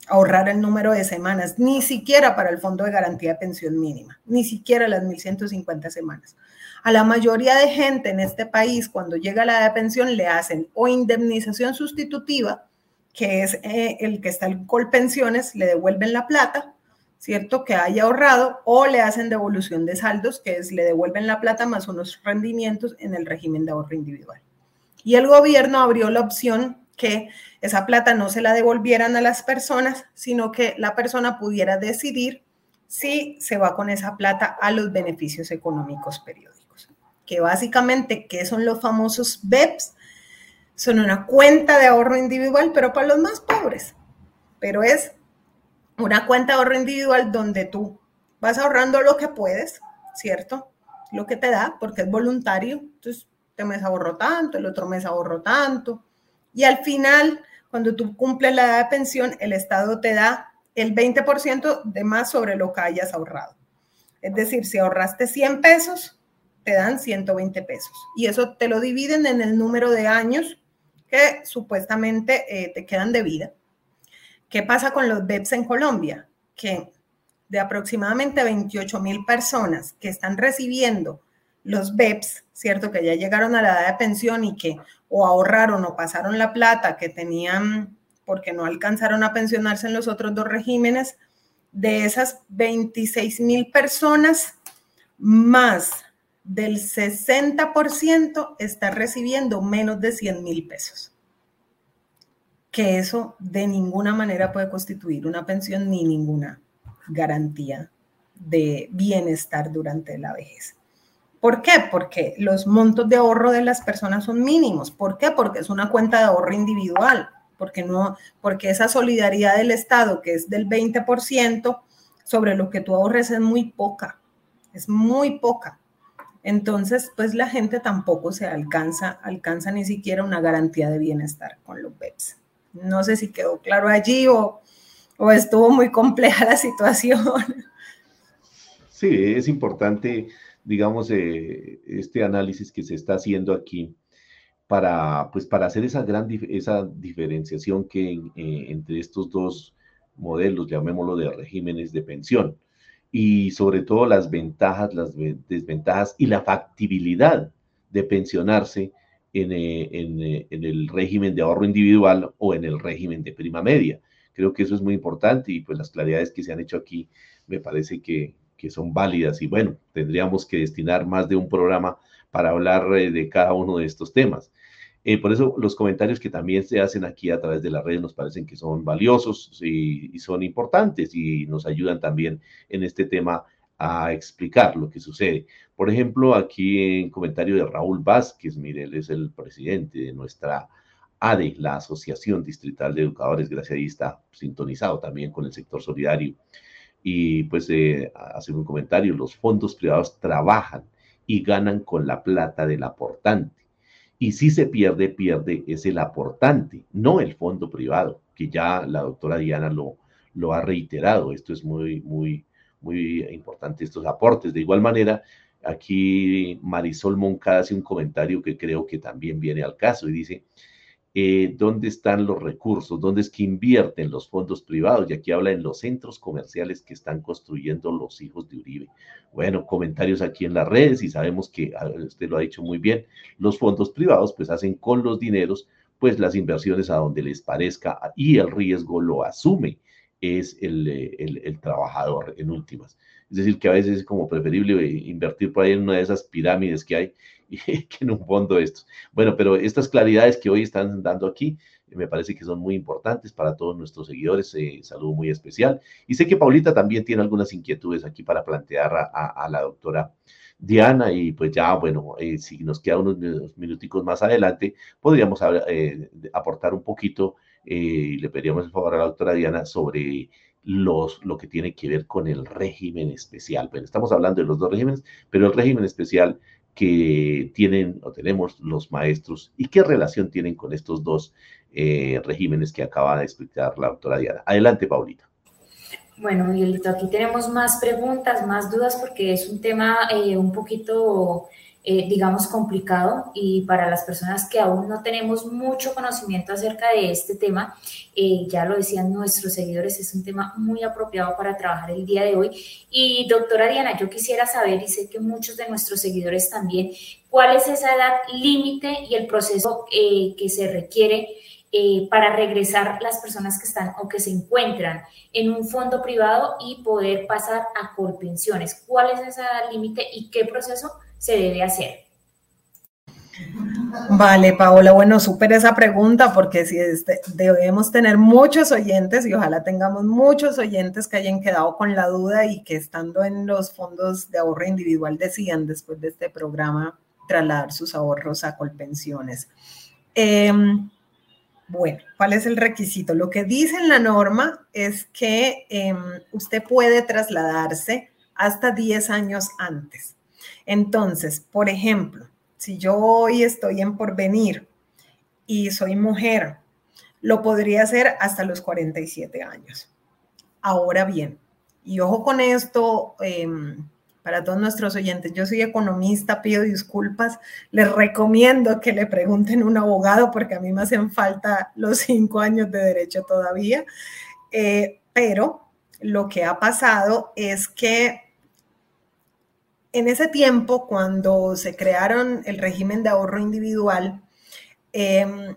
ahorrar el número de semanas, ni siquiera para el Fondo de Garantía de Pensión Mínima, ni siquiera las 1.150 semanas. A la mayoría de gente en este país, cuando llega la edad de pensión, le hacen o indemnización sustitutiva, que es eh, el que está en Colpensiones, le devuelven la plata, ¿cierto? Que haya ahorrado, o le hacen devolución de saldos, que es le devuelven la plata más unos rendimientos en el régimen de ahorro individual. Y el gobierno abrió la opción que esa plata no se la devolvieran a las personas, sino que la persona pudiera decidir si se va con esa plata a los beneficios económicos periódicos. Que básicamente, ¿qué son los famosos BEPS? Son una cuenta de ahorro individual, pero para los más pobres. Pero es una cuenta de ahorro individual donde tú vas ahorrando lo que puedes, ¿cierto? Lo que te da, porque es voluntario. Entonces, este mes ahorro tanto, el otro mes ahorro tanto, y al final, cuando tú cumples la edad de pensión, el Estado te da el 20% de más sobre lo que hayas ahorrado. Es decir, si ahorraste 100 pesos, te dan 120 pesos. Y eso te lo dividen en el número de años que supuestamente eh, te quedan de vida. ¿Qué pasa con los BEPS en Colombia? Que de aproximadamente 28 mil personas que están recibiendo los BEPS, ¿cierto? Que ya llegaron a la edad de pensión y que o ahorraron o pasaron la plata que tenían porque no alcanzaron a pensionarse en los otros dos regímenes, de esas 26 mil personas, más del 60% está recibiendo menos de 100 mil pesos. Que eso de ninguna manera puede constituir una pensión ni ninguna garantía de bienestar durante la vejez. ¿Por qué? Porque los montos de ahorro de las personas son mínimos. ¿Por qué? Porque es una cuenta de ahorro individual, porque no, porque esa solidaridad del Estado, que es del 20% sobre lo que tú ahorres, es muy poca, es muy poca. Entonces, pues la gente tampoco se alcanza, alcanza ni siquiera una garantía de bienestar con los BEPS. No sé si quedó claro allí o, o estuvo muy compleja la *laughs* situación. Sí, es importante digamos, eh, este análisis que se está haciendo aquí para, pues, para hacer esa gran esa diferenciación que eh, entre estos dos modelos, llamémoslo de regímenes de pensión, y sobre todo las ventajas, las desventajas y la factibilidad de pensionarse en, eh, en, en, el régimen de ahorro individual o en el régimen de prima media. Creo que eso es muy importante y pues las claridades que se han hecho aquí me parece que, que son válidas y bueno, tendríamos que destinar más de un programa para hablar eh, de cada uno de estos temas. Eh, por eso los comentarios que también se hacen aquí a través de las redes nos parecen que son valiosos y, son importantes y nos ayudan también en este tema a explicar lo que sucede. Por ejemplo, aquí en comentario de Raúl Vázquez, mire, él es el presidente de nuestra ADE, la Asociación Distrital de Educadores, está sintonizado también con el sector solidario y pues eh, hacer un comentario, los fondos privados trabajan y ganan con la plata del aportante. Y si se pierde, pierde es el aportante, no el fondo privado, que ya la doctora Diana lo, lo ha reiterado. Esto es muy, muy, muy importante, estos aportes. De igual manera, aquí Marisol Moncada hace un comentario que creo que también viene al caso y dice, eh, dónde están los recursos, dónde es que invierten los fondos privados. Y aquí habla en los centros comerciales que están construyendo los hijos de Uribe. Bueno, comentarios aquí en las redes y sabemos que usted lo ha dicho muy bien, los fondos privados pues hacen con los dineros pues las inversiones a donde les parezca y el riesgo lo asume es el, el, el trabajador en últimas. Es decir, que a veces es como preferible invertir por ahí en una de esas pirámides que hay *laughs* que en un fondo estos. Bueno, pero estas claridades que hoy están dando aquí me parece que son muy importantes para todos nuestros seguidores. Eh, saludo muy especial. Y sé que Paulita también tiene algunas inquietudes aquí para plantear a, la doctora Diana y pues ya, bueno, eh, si nos queda unos minuticos más adelante, podríamos eh, aportar un poquito y le pediríamos el favor a la doctora Diana sobre los, lo que tiene que ver con el régimen especial. Bueno, estamos hablando de los dos regímenes, pero el régimen especial que tienen o tenemos los maestros y qué relación tienen con estos dos eh, regímenes que acaba de explicar la doctora Diana. Adelante, Paulita. Bueno, Miguelito, aquí tenemos más preguntas, más dudas, porque es un tema eh, un poquito eh, digamos, complicado y para las personas que aún no tenemos mucho conocimiento acerca de este tema, eh, ya lo decían nuestros seguidores, es un tema muy apropiado para trabajar el día de hoy. Y doctora Diana, yo quisiera saber, y sé que muchos de nuestros seguidores también, cuál es esa edad límite y el proceso eh, que se requiere para regresar las personas que están o que se encuentran en un fondo privado y poder pasar a Colpensiones. ¿Cuál es esa edad límite y qué proceso se debe hacer? Vale, Paola, bueno, súper esa pregunta porque si este, debemos tener muchos oyentes y ojalá tengamos muchos oyentes que hayan quedado con la duda y que estando en los fondos de ahorro individual decidan después de este programa trasladar sus ahorros a Colpensiones. Em, bueno, ¿cuál es el requisito? Lo que dice en la norma es que em, usted puede trasladarse hasta 10 años antes. Entonces, por ejemplo, si yo hoy estoy en porvenir y soy mujer, lo podría hacer hasta los 47 años. Ahora bien, y ojo con esto, em, para todos nuestros oyentes, yo soy economista, pido disculpas, les recomiendo que le pregunten a un abogado porque a mí me hacen falta los cinco años de derecho todavía, eh, pero lo que ha pasado es que en ese tiempo, cuando se crearon el régimen de ahorro individual, em,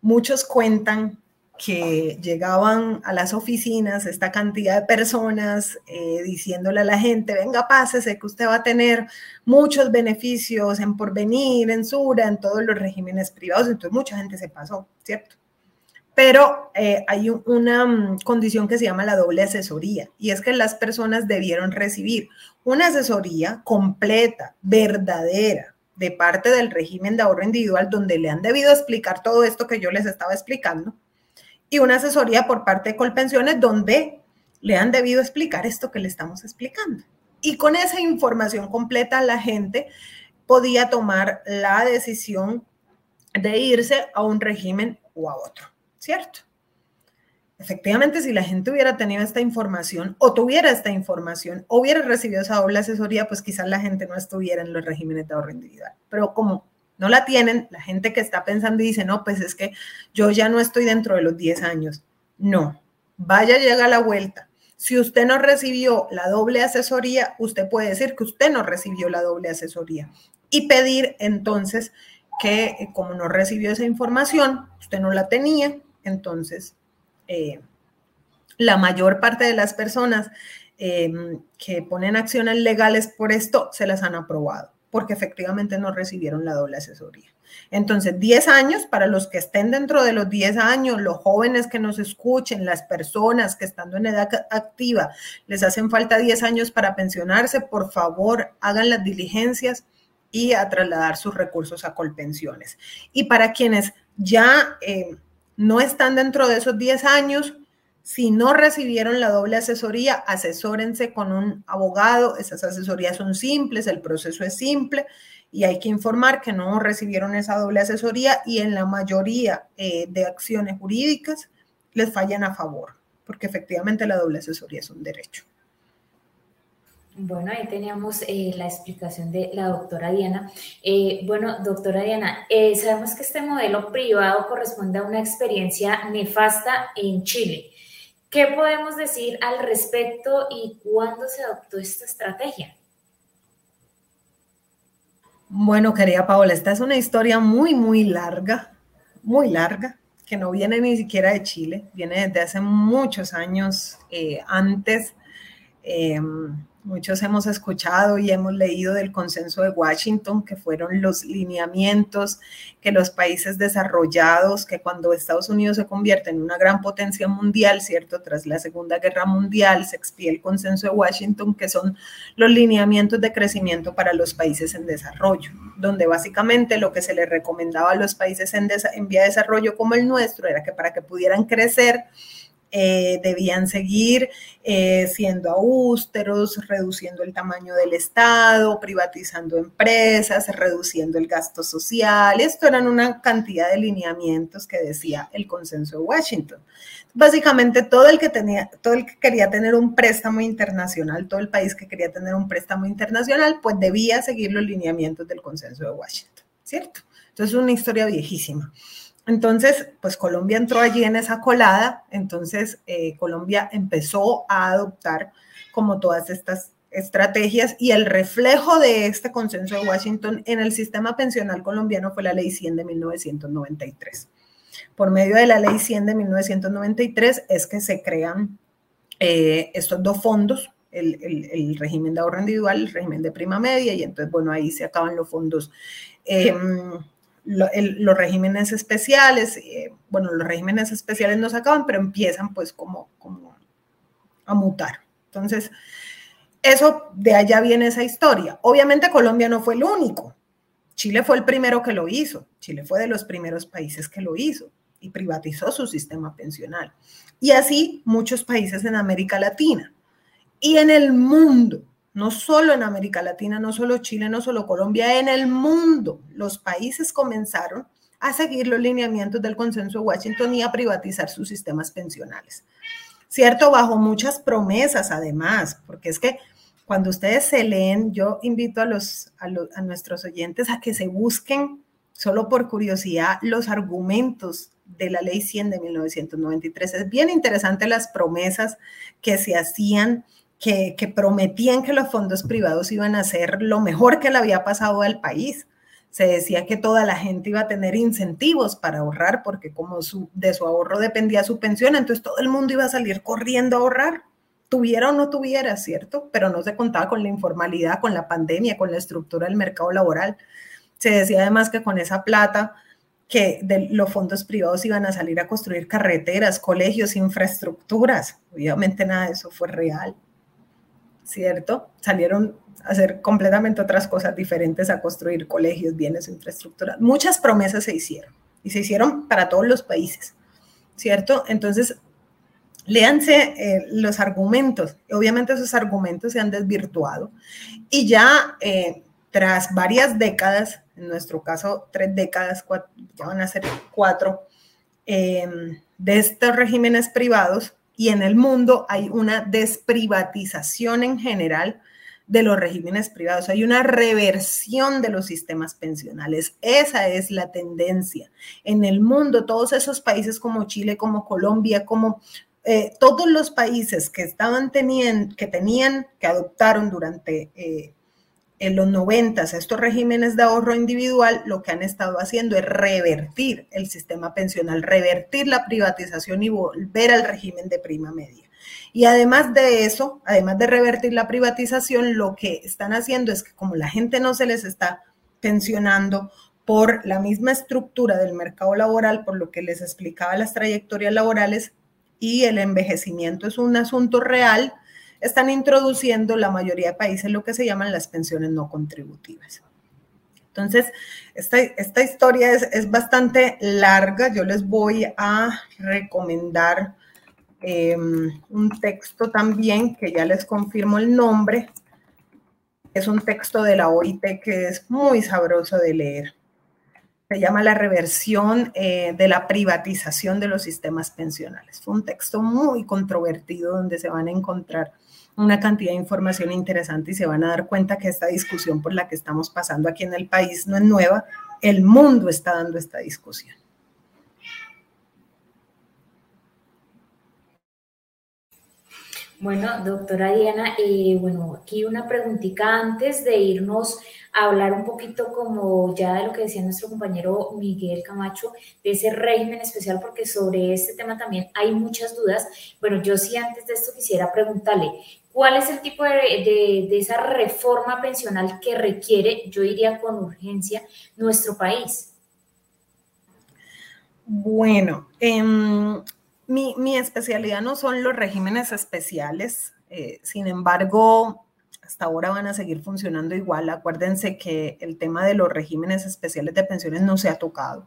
muchos cuentan que llegaban a las oficinas esta cantidad de personas eh, diciéndole a la gente, venga, pásese que usted va a tener muchos beneficios en porvenir, en Sura, en todos los regímenes privados. Entonces mucha gente se pasó, ¿cierto? Pero eh, hay una mm, condición que se llama la doble asesoría y es que las personas debieron recibir una asesoría completa, verdadera, de parte del régimen de ahorro individual donde le han debido explicar todo esto que yo les estaba explicando y una asesoría por parte de Colpensiones donde le han debido explicar esto que le estamos explicando. Y con esa información completa la gente podía tomar la decisión de irse a un régimen o a otro. ¿Cierto? Efectivamente, si la gente hubiera tenido esta información o tuviera esta información o hubiera recibido esa doble asesoría, pues quizás la gente no estuviera en los regímenes de ahorro individual. Pero como no la tienen, la gente que está pensando y dice, no, pues es que yo ya no estoy dentro de los 10 años. No, vaya, llega la vuelta. Si usted no recibió la doble asesoría, usted puede decir que usted no recibió la doble asesoría y pedir entonces que eh, como no recibió esa información, usted no la tenía, entonces, eh, la mayor parte de las personas em, que ponen acciones legales por esto se las han aprobado, porque efectivamente no recibieron la doble asesoría. Entonces, 10 años para los que estén dentro de los 10 años, los jóvenes que nos escuchen, las personas que estando en edad activa les hacen falta 10 años para pensionarse, por favor, hagan las diligencias y a trasladar sus recursos a Colpensiones. Y para quienes ya eh, no están dentro de esos 10 años, si no recibieron la doble asesoría, asesórense con un abogado. Esas asesorías son simples, el proceso es simple y hay que informar que no recibieron esa doble asesoría y en la mayoría eh, de acciones jurídicas les fallan a favor, porque efectivamente la doble asesoría es un derecho. Bueno, ahí teníamos eh, la explicación de la doctora Diana. Eh, bueno, doctora Diana, eh, sabemos que este modelo privado corresponde a una experiencia nefasta en Chile. ¿Qué podemos decir al respecto y cuándo se adoptó esta estrategia? Bueno, querida Paola, esta es una historia muy, muy larga, muy larga, que no viene ni siquiera de Chile, viene desde hace muchos años antes. Em, Muchos hemos escuchado y hemos leído del consenso de Washington, que fueron los lineamientos que los países desarrollados, que cuando Estados Unidos se convierte en una gran potencia mundial, ¿cierto? Tras la Segunda Guerra Mundial, se expide el consenso de Washington, que son los lineamientos de crecimiento para los países en desarrollo, donde básicamente lo que se les recomendaba a los países en, en vía de desarrollo como el nuestro era que para que pudieran crecer, eh, debían seguir eh, siendo austeros, reduciendo el tamaño del Estado, privatizando empresas, reduciendo el gasto social. Esto eran una cantidad de lineamientos que decía el consenso de Washington. Básicamente todo el que tenía, todo el que quería tener un préstamo internacional, todo el país que quería tener un préstamo internacional, pues debía seguir los lineamientos del consenso de Washington, ¿cierto? Entonces es una historia viejísima. Entonces, pues Colombia entró allí en esa colada, entonces eh, Colombia empezó a adoptar como todas estas estrategias y el reflejo de este consenso de Washington en el sistema pensional colombiano fue la ley 100 de 1993. Por medio de la ley 100 de 1993 es que se crean eh, estos dos fondos, el, régimen de ahorro individual, el régimen de prima media, y entonces, bueno, ahí se acaban los fondos. Los regímenes especiales, eh, bueno, los regímenes especiales no se acaban, pero empiezan pues como, como a mutar. Entonces, eso de allá viene esa historia. Obviamente Colombia no fue el único. Chile fue el primero que lo hizo. Chile fue de los primeros países que lo hizo y privatizó su sistema pensional. Y así muchos países en América Latina y en el mundo no solo en América Latina, no solo Chile, no solo Colombia, en el mundo, los países comenzaron a seguir los lineamientos del consenso de Washington y a privatizar sus sistemas pensionales. ¿Cierto? Bajo muchas promesas, además, porque es que cuando ustedes se leen, yo invito a, los, a, a nuestros oyentes a que se busquen, solo por curiosidad, los argumentos de la ley 100 de 1993. Es bien interesante las promesas que se hacían que, prometían que los fondos privados iban a ser lo mejor que le había pasado al país. Se decía que toda la gente iba a tener incentivos para ahorrar, porque como de su ahorro dependía su pensión, entonces todo el mundo iba a salir corriendo a ahorrar, tuviera o no tuviera, ¿cierto? Pero no se contaba con la informalidad, con la pandemia, con la estructura del mercado laboral. Se decía además que con esa plata que de los fondos privados iban a salir a construir carreteras, colegios, infraestructuras. Obviamente nada de eso fue real. ¿Cierto? Salieron a hacer completamente otras cosas diferentes, a construir colegios, bienes, infraestructura. Muchas promesas se hicieron y se hicieron para todos los países, ¿cierto? Entonces, léanse eh, los argumentos. Obviamente esos argumentos se han desvirtuado y ya eh, tras varias décadas, en nuestro caso tres décadas, ya van a ser cuatro, eh, de estos regímenes privados, y en el mundo hay una desprivatización en general de los regímenes privados, hay una reversión de los sistemas pensionales. Esa es la tendencia. En el mundo, todos esos países como Chile, como Colombia, como eh, todos los países que estaban teniendo, que tenían, que adoptaron durante eh, en los 90 estos regímenes de ahorro individual lo que han estado haciendo es revertir el sistema pensional, revertir la privatización y volver al régimen de prima media. Y además de eso, además de revertir la privatización, lo que están haciendo es que como la gente no se les está pensionando por la misma estructura del mercado laboral, por lo que les explicaba las trayectorias laborales y el envejecimiento es un asunto real, están introduciendo la mayoría de países lo que se llaman las pensiones no contributivas. Entonces, esta, esta historia es, es, bastante larga. Yo les voy a recomendar em, un texto también, que ya les confirmo el nombre. Es un texto de la OIT que es muy sabroso de leer. Se llama La reversión eh, de la privatización de los sistemas pensionales. Fue un texto muy controvertido donde se van a encontrar una cantidad de información interesante y se van a dar cuenta que esta discusión por la que estamos pasando aquí en el país no es nueva, el mundo está dando esta discusión. Bueno, doctora Diana, eh, bueno, aquí una preguntita antes de irnos hablar un poquito como ya de lo que decía nuestro compañero Miguel Camacho, de ese régimen especial, porque sobre este tema también hay muchas dudas. Bueno, yo sí antes de esto quisiera preguntarle, ¿cuál es el tipo de, de esa reforma pensional que requiere, yo diría con urgencia, nuestro país? Bueno, eh, mi, especialidad no son los regímenes especiales, eh, sin embargo, hasta ahora van a seguir funcionando igual. Acuérdense que el tema de los regímenes especiales de pensiones no se ha tocado.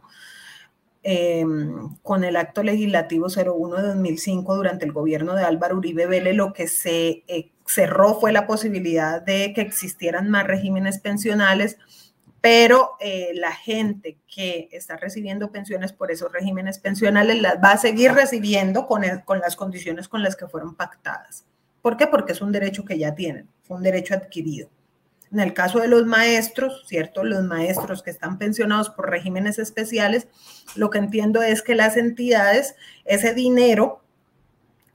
Em, con el acto legislativo 01 de 2005 durante el gobierno de Álvaro Uribe Vélez, lo que se eh, cerró fue la posibilidad de que existieran más regímenes pensionales pero eh, la gente que está recibiendo pensiones por esos regímenes pensionales las va a seguir recibiendo con, con las condiciones con las que fueron pactadas. ¿Por qué? Porque es un derecho que ya tienen, un derecho adquirido. En el caso de los maestros, ¿cierto? Los maestros que están pensionados por regímenes especiales, lo que entiendo es que las entidades, ese dinero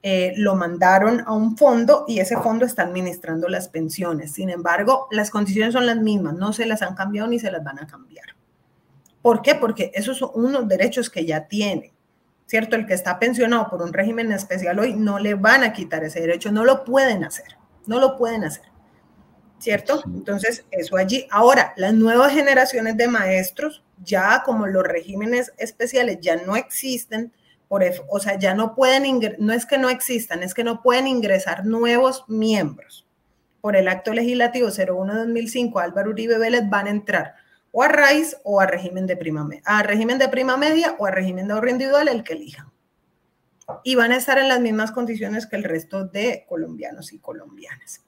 eh, lo mandaron a un fondo y ese fondo está administrando las pensiones. Sin embargo, las condiciones son las mismas, no se las han cambiado ni se las van a cambiar. ¿Por qué? Porque esos son unos derechos que ya tiene, ¿cierto? El que está pensionado por un régimen especial hoy no le van a quitar ese derecho, no lo pueden hacer, no lo pueden hacer, ¿cierto? Entonces, eso allí. Ahora, las nuevas generaciones de maestros, ya como los regímenes especiales ya no existen, o sea, ya no pueden, no es que no existan, es que no pueden ingresar nuevos miembros. Por el acto legislativo 01-2005, Álvaro Uribe Vélez van a entrar o a raíz o a régimen de prima media, a régimen de prima media o a régimen de ahorro individual, el que elijan. Y van a estar en las mismas condiciones que el resto de colombianos y colombianas.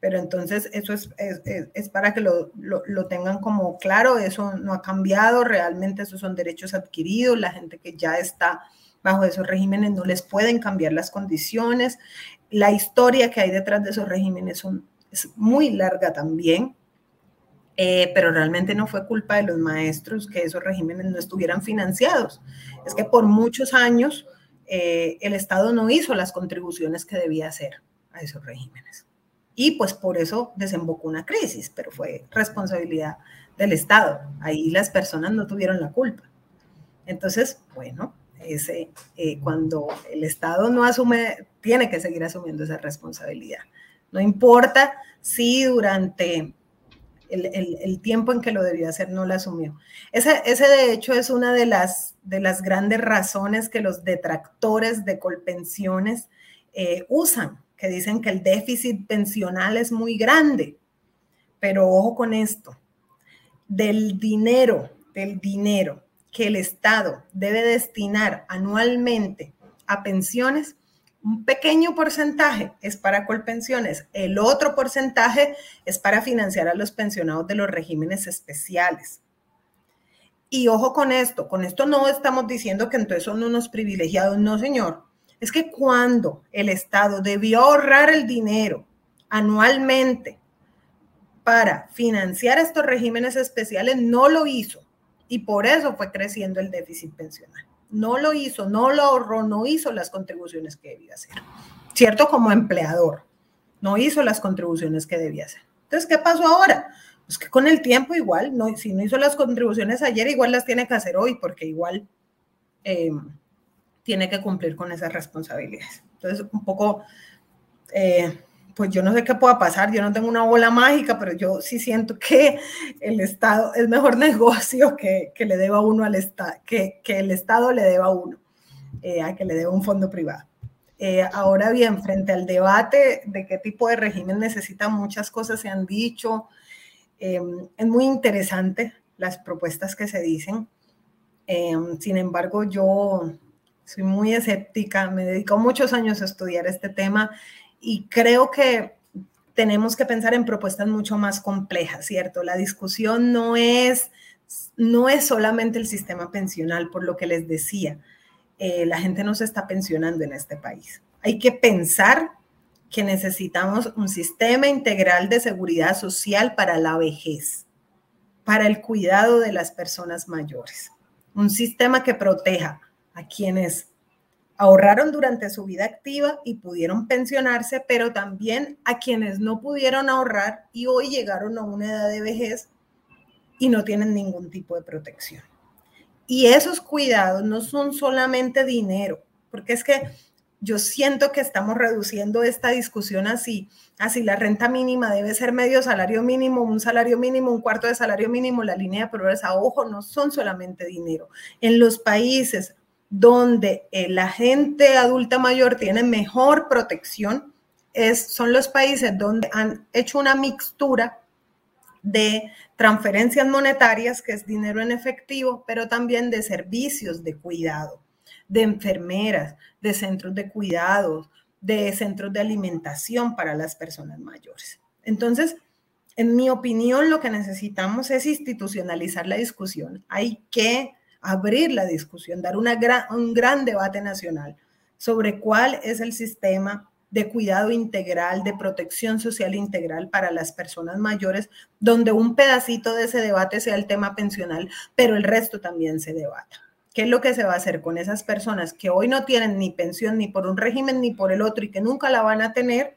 Pero entonces eso es, es, para que lo, lo, tengan como claro, eso no ha cambiado, realmente esos son derechos adquiridos, la gente que ya está bajo esos regímenes no les pueden cambiar las condiciones, la historia que hay detrás de esos regímenes son, es muy larga también, eh, pero realmente no fue culpa de los maestros que esos regímenes no estuvieran financiados. Es que por muchos años eh, el Estado no hizo las contribuciones que debía hacer a esos regímenes. Y pues por eso desembocó una crisis, pero fue responsabilidad del Estado. Ahí las personas no tuvieron la culpa. Entonces, bueno, ese, eh, cuando el Estado no asume, tiene que seguir asumiendo esa responsabilidad. No importa si durante el, tiempo en que lo debía hacer no la asumió. Ese, ese, de hecho es una de las, de las grandes razones que los detractores de Colpensiones eh, usan que dicen que el déficit pensional es muy grande. Pero ojo con esto, del dinero, del dinero que el Estado debe destinar anualmente a pensiones, un pequeño porcentaje es para colpensiones, el otro porcentaje es para financiar a los pensionados de los regímenes especiales. Y ojo con esto, con esto no estamos diciendo que entonces son unos privilegiados, no señor es que cuando el Estado debió ahorrar el dinero anualmente para financiar estos regímenes especiales, no lo hizo. Y por eso fue creciendo el déficit pensional. No lo hizo, no lo ahorró, no hizo las contribuciones que debía hacer. ¿Cierto? Como empleador, no hizo las contribuciones que debía hacer. Entonces, ¿qué pasó ahora? Pues que con el tiempo igual, no, si no hizo las contribuciones ayer, igual las tiene que hacer hoy, porque igual eh, tiene que cumplir con esas responsabilidades. Entonces, un poco, eh, pues yo no sé qué pueda pasar, yo no tengo una bola mágica, pero yo sí siento que el Estado es mejor *laughs* negocio que, que le deba uno al Estado, que, que, el Estado le deba a uno, eh, a que le deba un fondo privado. Eh, ahora bien, frente al debate de qué tipo de régimen necesita, muchas cosas se han dicho. es muy interesante las propuestas que se dicen. sin embargo, yo soy muy escéptica, me dedico muchos años a estudiar este tema y creo que tenemos que pensar en propuestas mucho más complejas, ¿cierto? La discusión no es, no es solamente el sistema pensional, por lo que les decía, eh, la gente no se está pensionando en este país. Hay que pensar que necesitamos un sistema integral de seguridad social para la vejez, para el cuidado de las personas mayores, un sistema que proteja a quienes ahorraron durante su vida activa y pudieron pensionarse, pero también a quienes no pudieron ahorrar y hoy llegaron a una edad de vejez y no tienen ningún tipo de protección. Y esos cuidados no son solamente dinero, porque es que yo siento que estamos reduciendo esta discusión así, así la renta mínima debe ser medio salario mínimo, un salario mínimo, un cuarto de salario mínimo, la línea de progresa, ojo, no son solamente dinero. En los países donde eh, la gente adulta mayor tiene mejor protección, es, son los países donde han hecho una mixtura de transferencias monetarias, que es dinero en efectivo, pero también de servicios de cuidado, de enfermeras, de centros de cuidados, de centros de alimentación para las personas mayores. Entonces, en mi opinión, lo que necesitamos es institucionalizar la discusión. Hay que abrir la discusión, dar un gran debate nacional sobre cuál es el sistema de cuidado integral, de protección social integral para las personas mayores, donde un pedacito de ese debate sea el tema pensional, pero el resto también se debata. ¿Qué es lo que se va a hacer con esas personas que hoy no tienen ni pensión ni por un régimen ni por el otro y que nunca la van a tener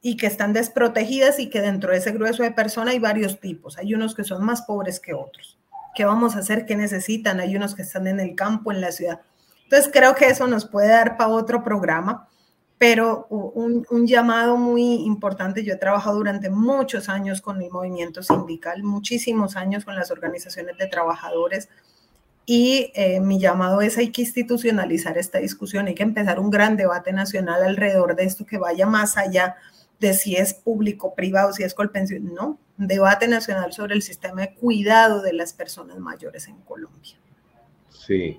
y que están desprotegidas y que dentro de ese grueso de personas hay varios tipos? Hay unos que son más pobres que otros. ¿Qué vamos a hacer? ¿Qué necesitan? Hay unos que están en el campo, en la ciudad. Entonces creo que eso nos puede dar para otro programa, pero un, llamado muy importante. Yo he trabajado durante muchos años con el movimiento sindical, muchísimos años con las organizaciones de trabajadores y eh, mi llamado es hay que institucionalizar esta discusión, hay que empezar un gran debate nacional alrededor de esto que vaya más allá de si es público, privado, si es colpensión, no, debate nacional sobre el sistema de cuidado de las personas mayores en Colombia. Sí,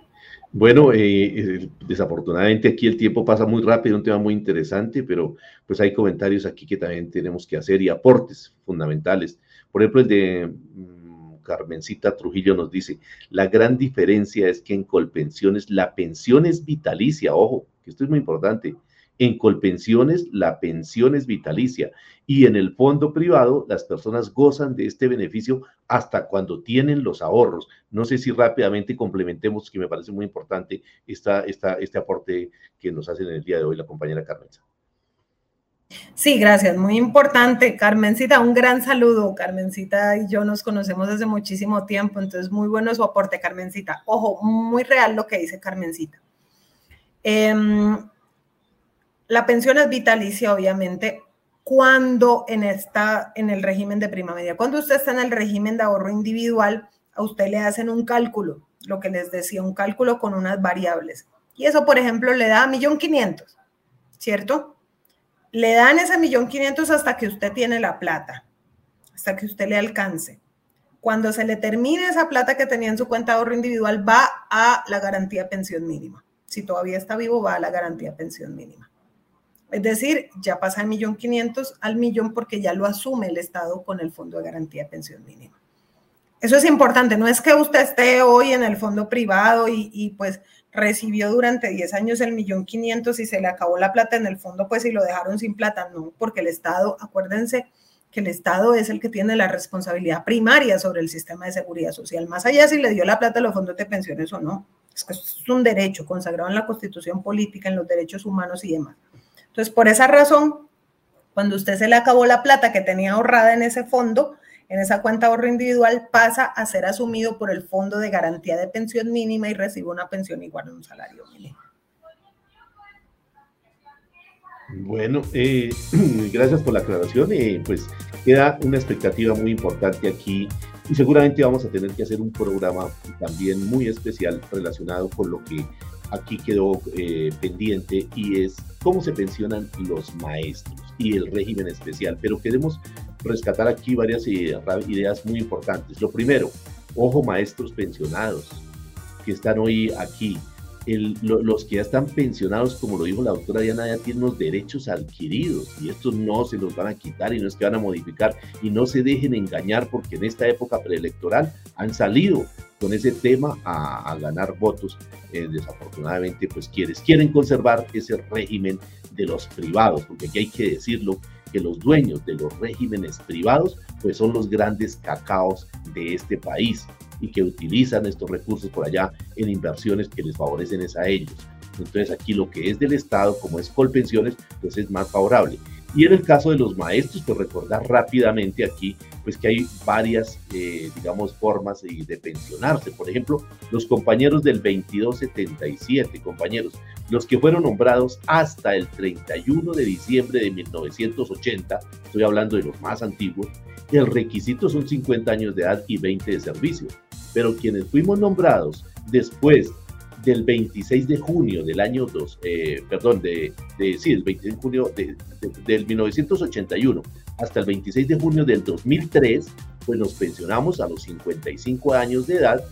bueno, eh, eh, desafortunadamente aquí el tiempo pasa muy rápido, un tema muy interesante, pero pues hay comentarios aquí que también tenemos que hacer y aportes fundamentales. Por ejemplo, el de mm, Carmencita Trujillo nos dice, la gran diferencia es que en Colpensiones la pensión es vitalicia, ojo, que esto es muy importante, en Colpensiones, la pensión es vitalicia y en el fondo privado, las personas gozan de este beneficio hasta cuando tienen los ahorros. No sé si rápidamente complementemos, que me parece muy importante, esta, esta, este aporte que nos hace en el día de hoy la compañera Carmenza. Sí, gracias, muy importante. Carmencita, un gran saludo. Carmencita y yo nos conocemos desde muchísimo tiempo, entonces muy bueno su aporte, Carmencita. Ojo, muy real lo que dice Carmencita. Eh, la pensión es vitalicia, obviamente, cuando en, esta, en el régimen de prima media. Cuando usted está en el régimen de ahorro individual, a usted le hacen un cálculo, lo que les decía, un cálculo con unas variables. Y eso, por ejemplo, le da millón quinientos, ¿cierto? Le dan ese millón quinientos hasta que usted tiene la plata, hasta que usted le alcance. Cuando se le termine esa plata que tenía en su cuenta de ahorro individual, va a la garantía pensión mínima. Si todavía está vivo, va a la garantía pensión mínima. Es decir, ya pasa el millón quinientos al millón porque ya lo asume el Estado con el Fondo de Garantía de Pensión Mínima. Eso es importante, no es que usted esté hoy en el fondo privado y, pues recibió durante 10 años el millón quinientos y se le acabó la plata en el fondo, pues y lo dejaron sin plata, no, porque el Estado, acuérdense que el Estado es el que tiene la responsabilidad primaria sobre el sistema de seguridad social, más allá si le dio la plata a los fondos de pensiones o no, es que es un derecho consagrado en la Constitución política, en los derechos humanos y demás. Entonces, por esa razón, cuando usted se le acabó la plata que tenía ahorrada en ese fondo, en esa cuenta ahorro individual, pasa a ser asumido por el Fondo de Garantía de Pensión Mínima y recibe una pensión igual a un salario mínimo. Bueno, eh, *clears throat* gracias por la aclaración. Eh, pues queda una expectativa muy importante aquí y seguramente vamos a tener que hacer un programa también muy especial relacionado con lo que aquí quedó eh, pendiente y es cómo se pensionan los maestros y el régimen especial. Pero queremos rescatar aquí varias ideas muy importantes. Lo primero, ojo maestros pensionados que están hoy aquí. Los que ya están pensionados, como lo dijo la doctora Diana, ya tienen los derechos adquiridos y estos no se los van a quitar y no es que van a modificar y no se dejen engañar porque en esta época preelectoral han salido con ese tema a, ganar votos. Eh, desafortunadamente, pues quienes quieren conservar ese régimen de los privados, porque aquí hay que decirlo, que los dueños de los regímenes privados, pues son los grandes cacaos de este país y que utilizan estos recursos por allá en inversiones que les favorecen a ellos. Entonces aquí lo que es del Estado, como es Colpensiones, pues es más favorable. Y en el caso de los maestros, pues recordar rápidamente aquí, pues que hay varias, eh, digamos, formas de, pensionarse. Por ejemplo, los compañeros del 2277, compañeros, los que fueron nombrados hasta el 31 de diciembre de 1980, estoy hablando de los más antiguos, el requisito son 50 años de edad y 20 de servicio. Pero quienes fuimos nombrados después del 26 de junio del año 2, eh, perdón, de, de, sí, el 26 de junio de, del 1981 hasta el 26 de junio del 2003, pues nos pensionamos a los 55 años de edad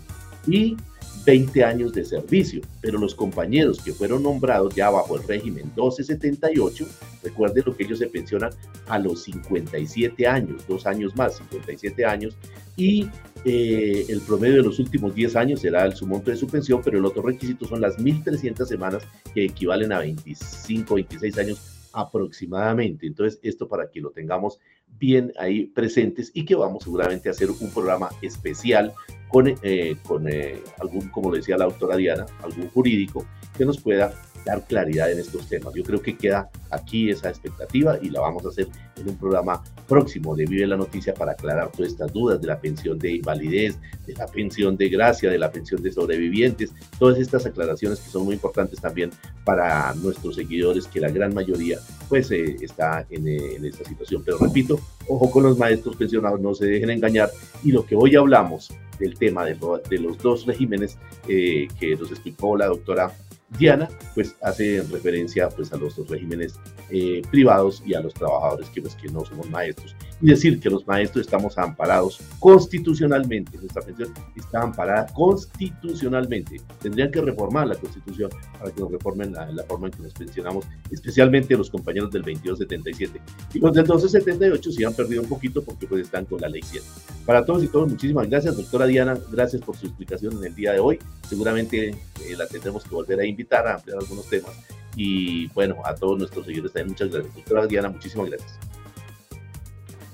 y 20 años de servicio, pero los compañeros que fueron nombrados ya bajo el régimen 1278, recuerden lo que ellos se pensionan a los 57 años, dos años más, 57 años, y eh, el promedio de los últimos 10 años será el su monto de su pensión, pero el otro requisito son las 1.300 semanas que equivalen a 25, 26 años aproximadamente. Entonces, esto para que lo tengamos bien ahí presentes y que vamos seguramente a hacer un programa especial con, eh, con eh, algún, como decía la doctora Diana, algún jurídico que nos pueda dar claridad en estos temas. Yo creo que queda aquí esa expectativa y la vamos a hacer en un programa próximo de Vive la Noticia para aclarar todas estas dudas de la pensión de invalidez, de la pensión de gracia, de la pensión de sobrevivientes, todas estas aclaraciones que son muy importantes también para nuestros seguidores, que la gran mayoría pues eh, está en, eh, en esta situación. Pero repito, ojo con los maestros pensionados, no se dejen engañar y lo que hoy hablamos del tema de, de los dos regímenes eh, que nos explicó la doctora Diana, pues hace referencia pues a los dos regímenes eh, privados y a los trabajadores que, pues, que no somos maestros. Y decir que los maestros estamos amparados constitucionalmente, nuestra pensión está amparada constitucionalmente. Tendrían que reformar la constitución para que nos reformen la, la forma en que nos pensionamos, especialmente los compañeros del 2277. Y los del 1278 sí han perdido un poquito porque pues están con la ley 7. Para todos y todos, muchísimas gracias, doctora Diana, gracias por su explicación en el día de hoy. Seguramente eh, la tendremos que volver a invitar a ampliar algunos temas. Y bueno, a todos nuestros seguidores también muchas gracias. Doctora Diana, muchísimas gracias.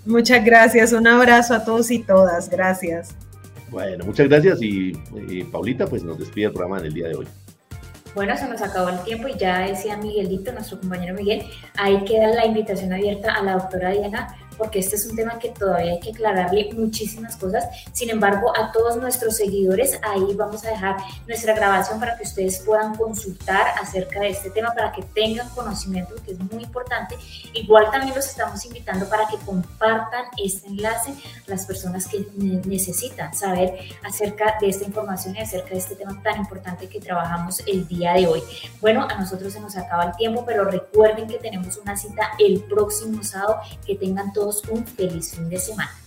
Muchas gracias, un abrazo a todos y todas, gracias. Bueno, muchas gracias y, y Paulita, pues nos despide el programa en el día de hoy. Bueno, se nos acabó el tiempo y ya decía Miguelito, nuestro compañero Miguel, ahí queda la invitación abierta a la doctora Diana porque este es un tema que todavía hay que aclararle muchísimas cosas. Sin embargo, a todos nuestros seguidores, ahí vamos a dejar nuestra grabación para que ustedes puedan consultar acerca de este tema, para que tengan conocimiento, que es muy importante. Igual también los estamos invitando para que compartan este enlace a las personas que necesitan saber acerca de esta información y acerca de este tema tan importante que trabajamos el día de hoy. Bueno, a nosotros se nos acaba el tiempo, pero recuerden que tenemos una cita el próximo sábado. Que tengan todos un feliz fin de semana.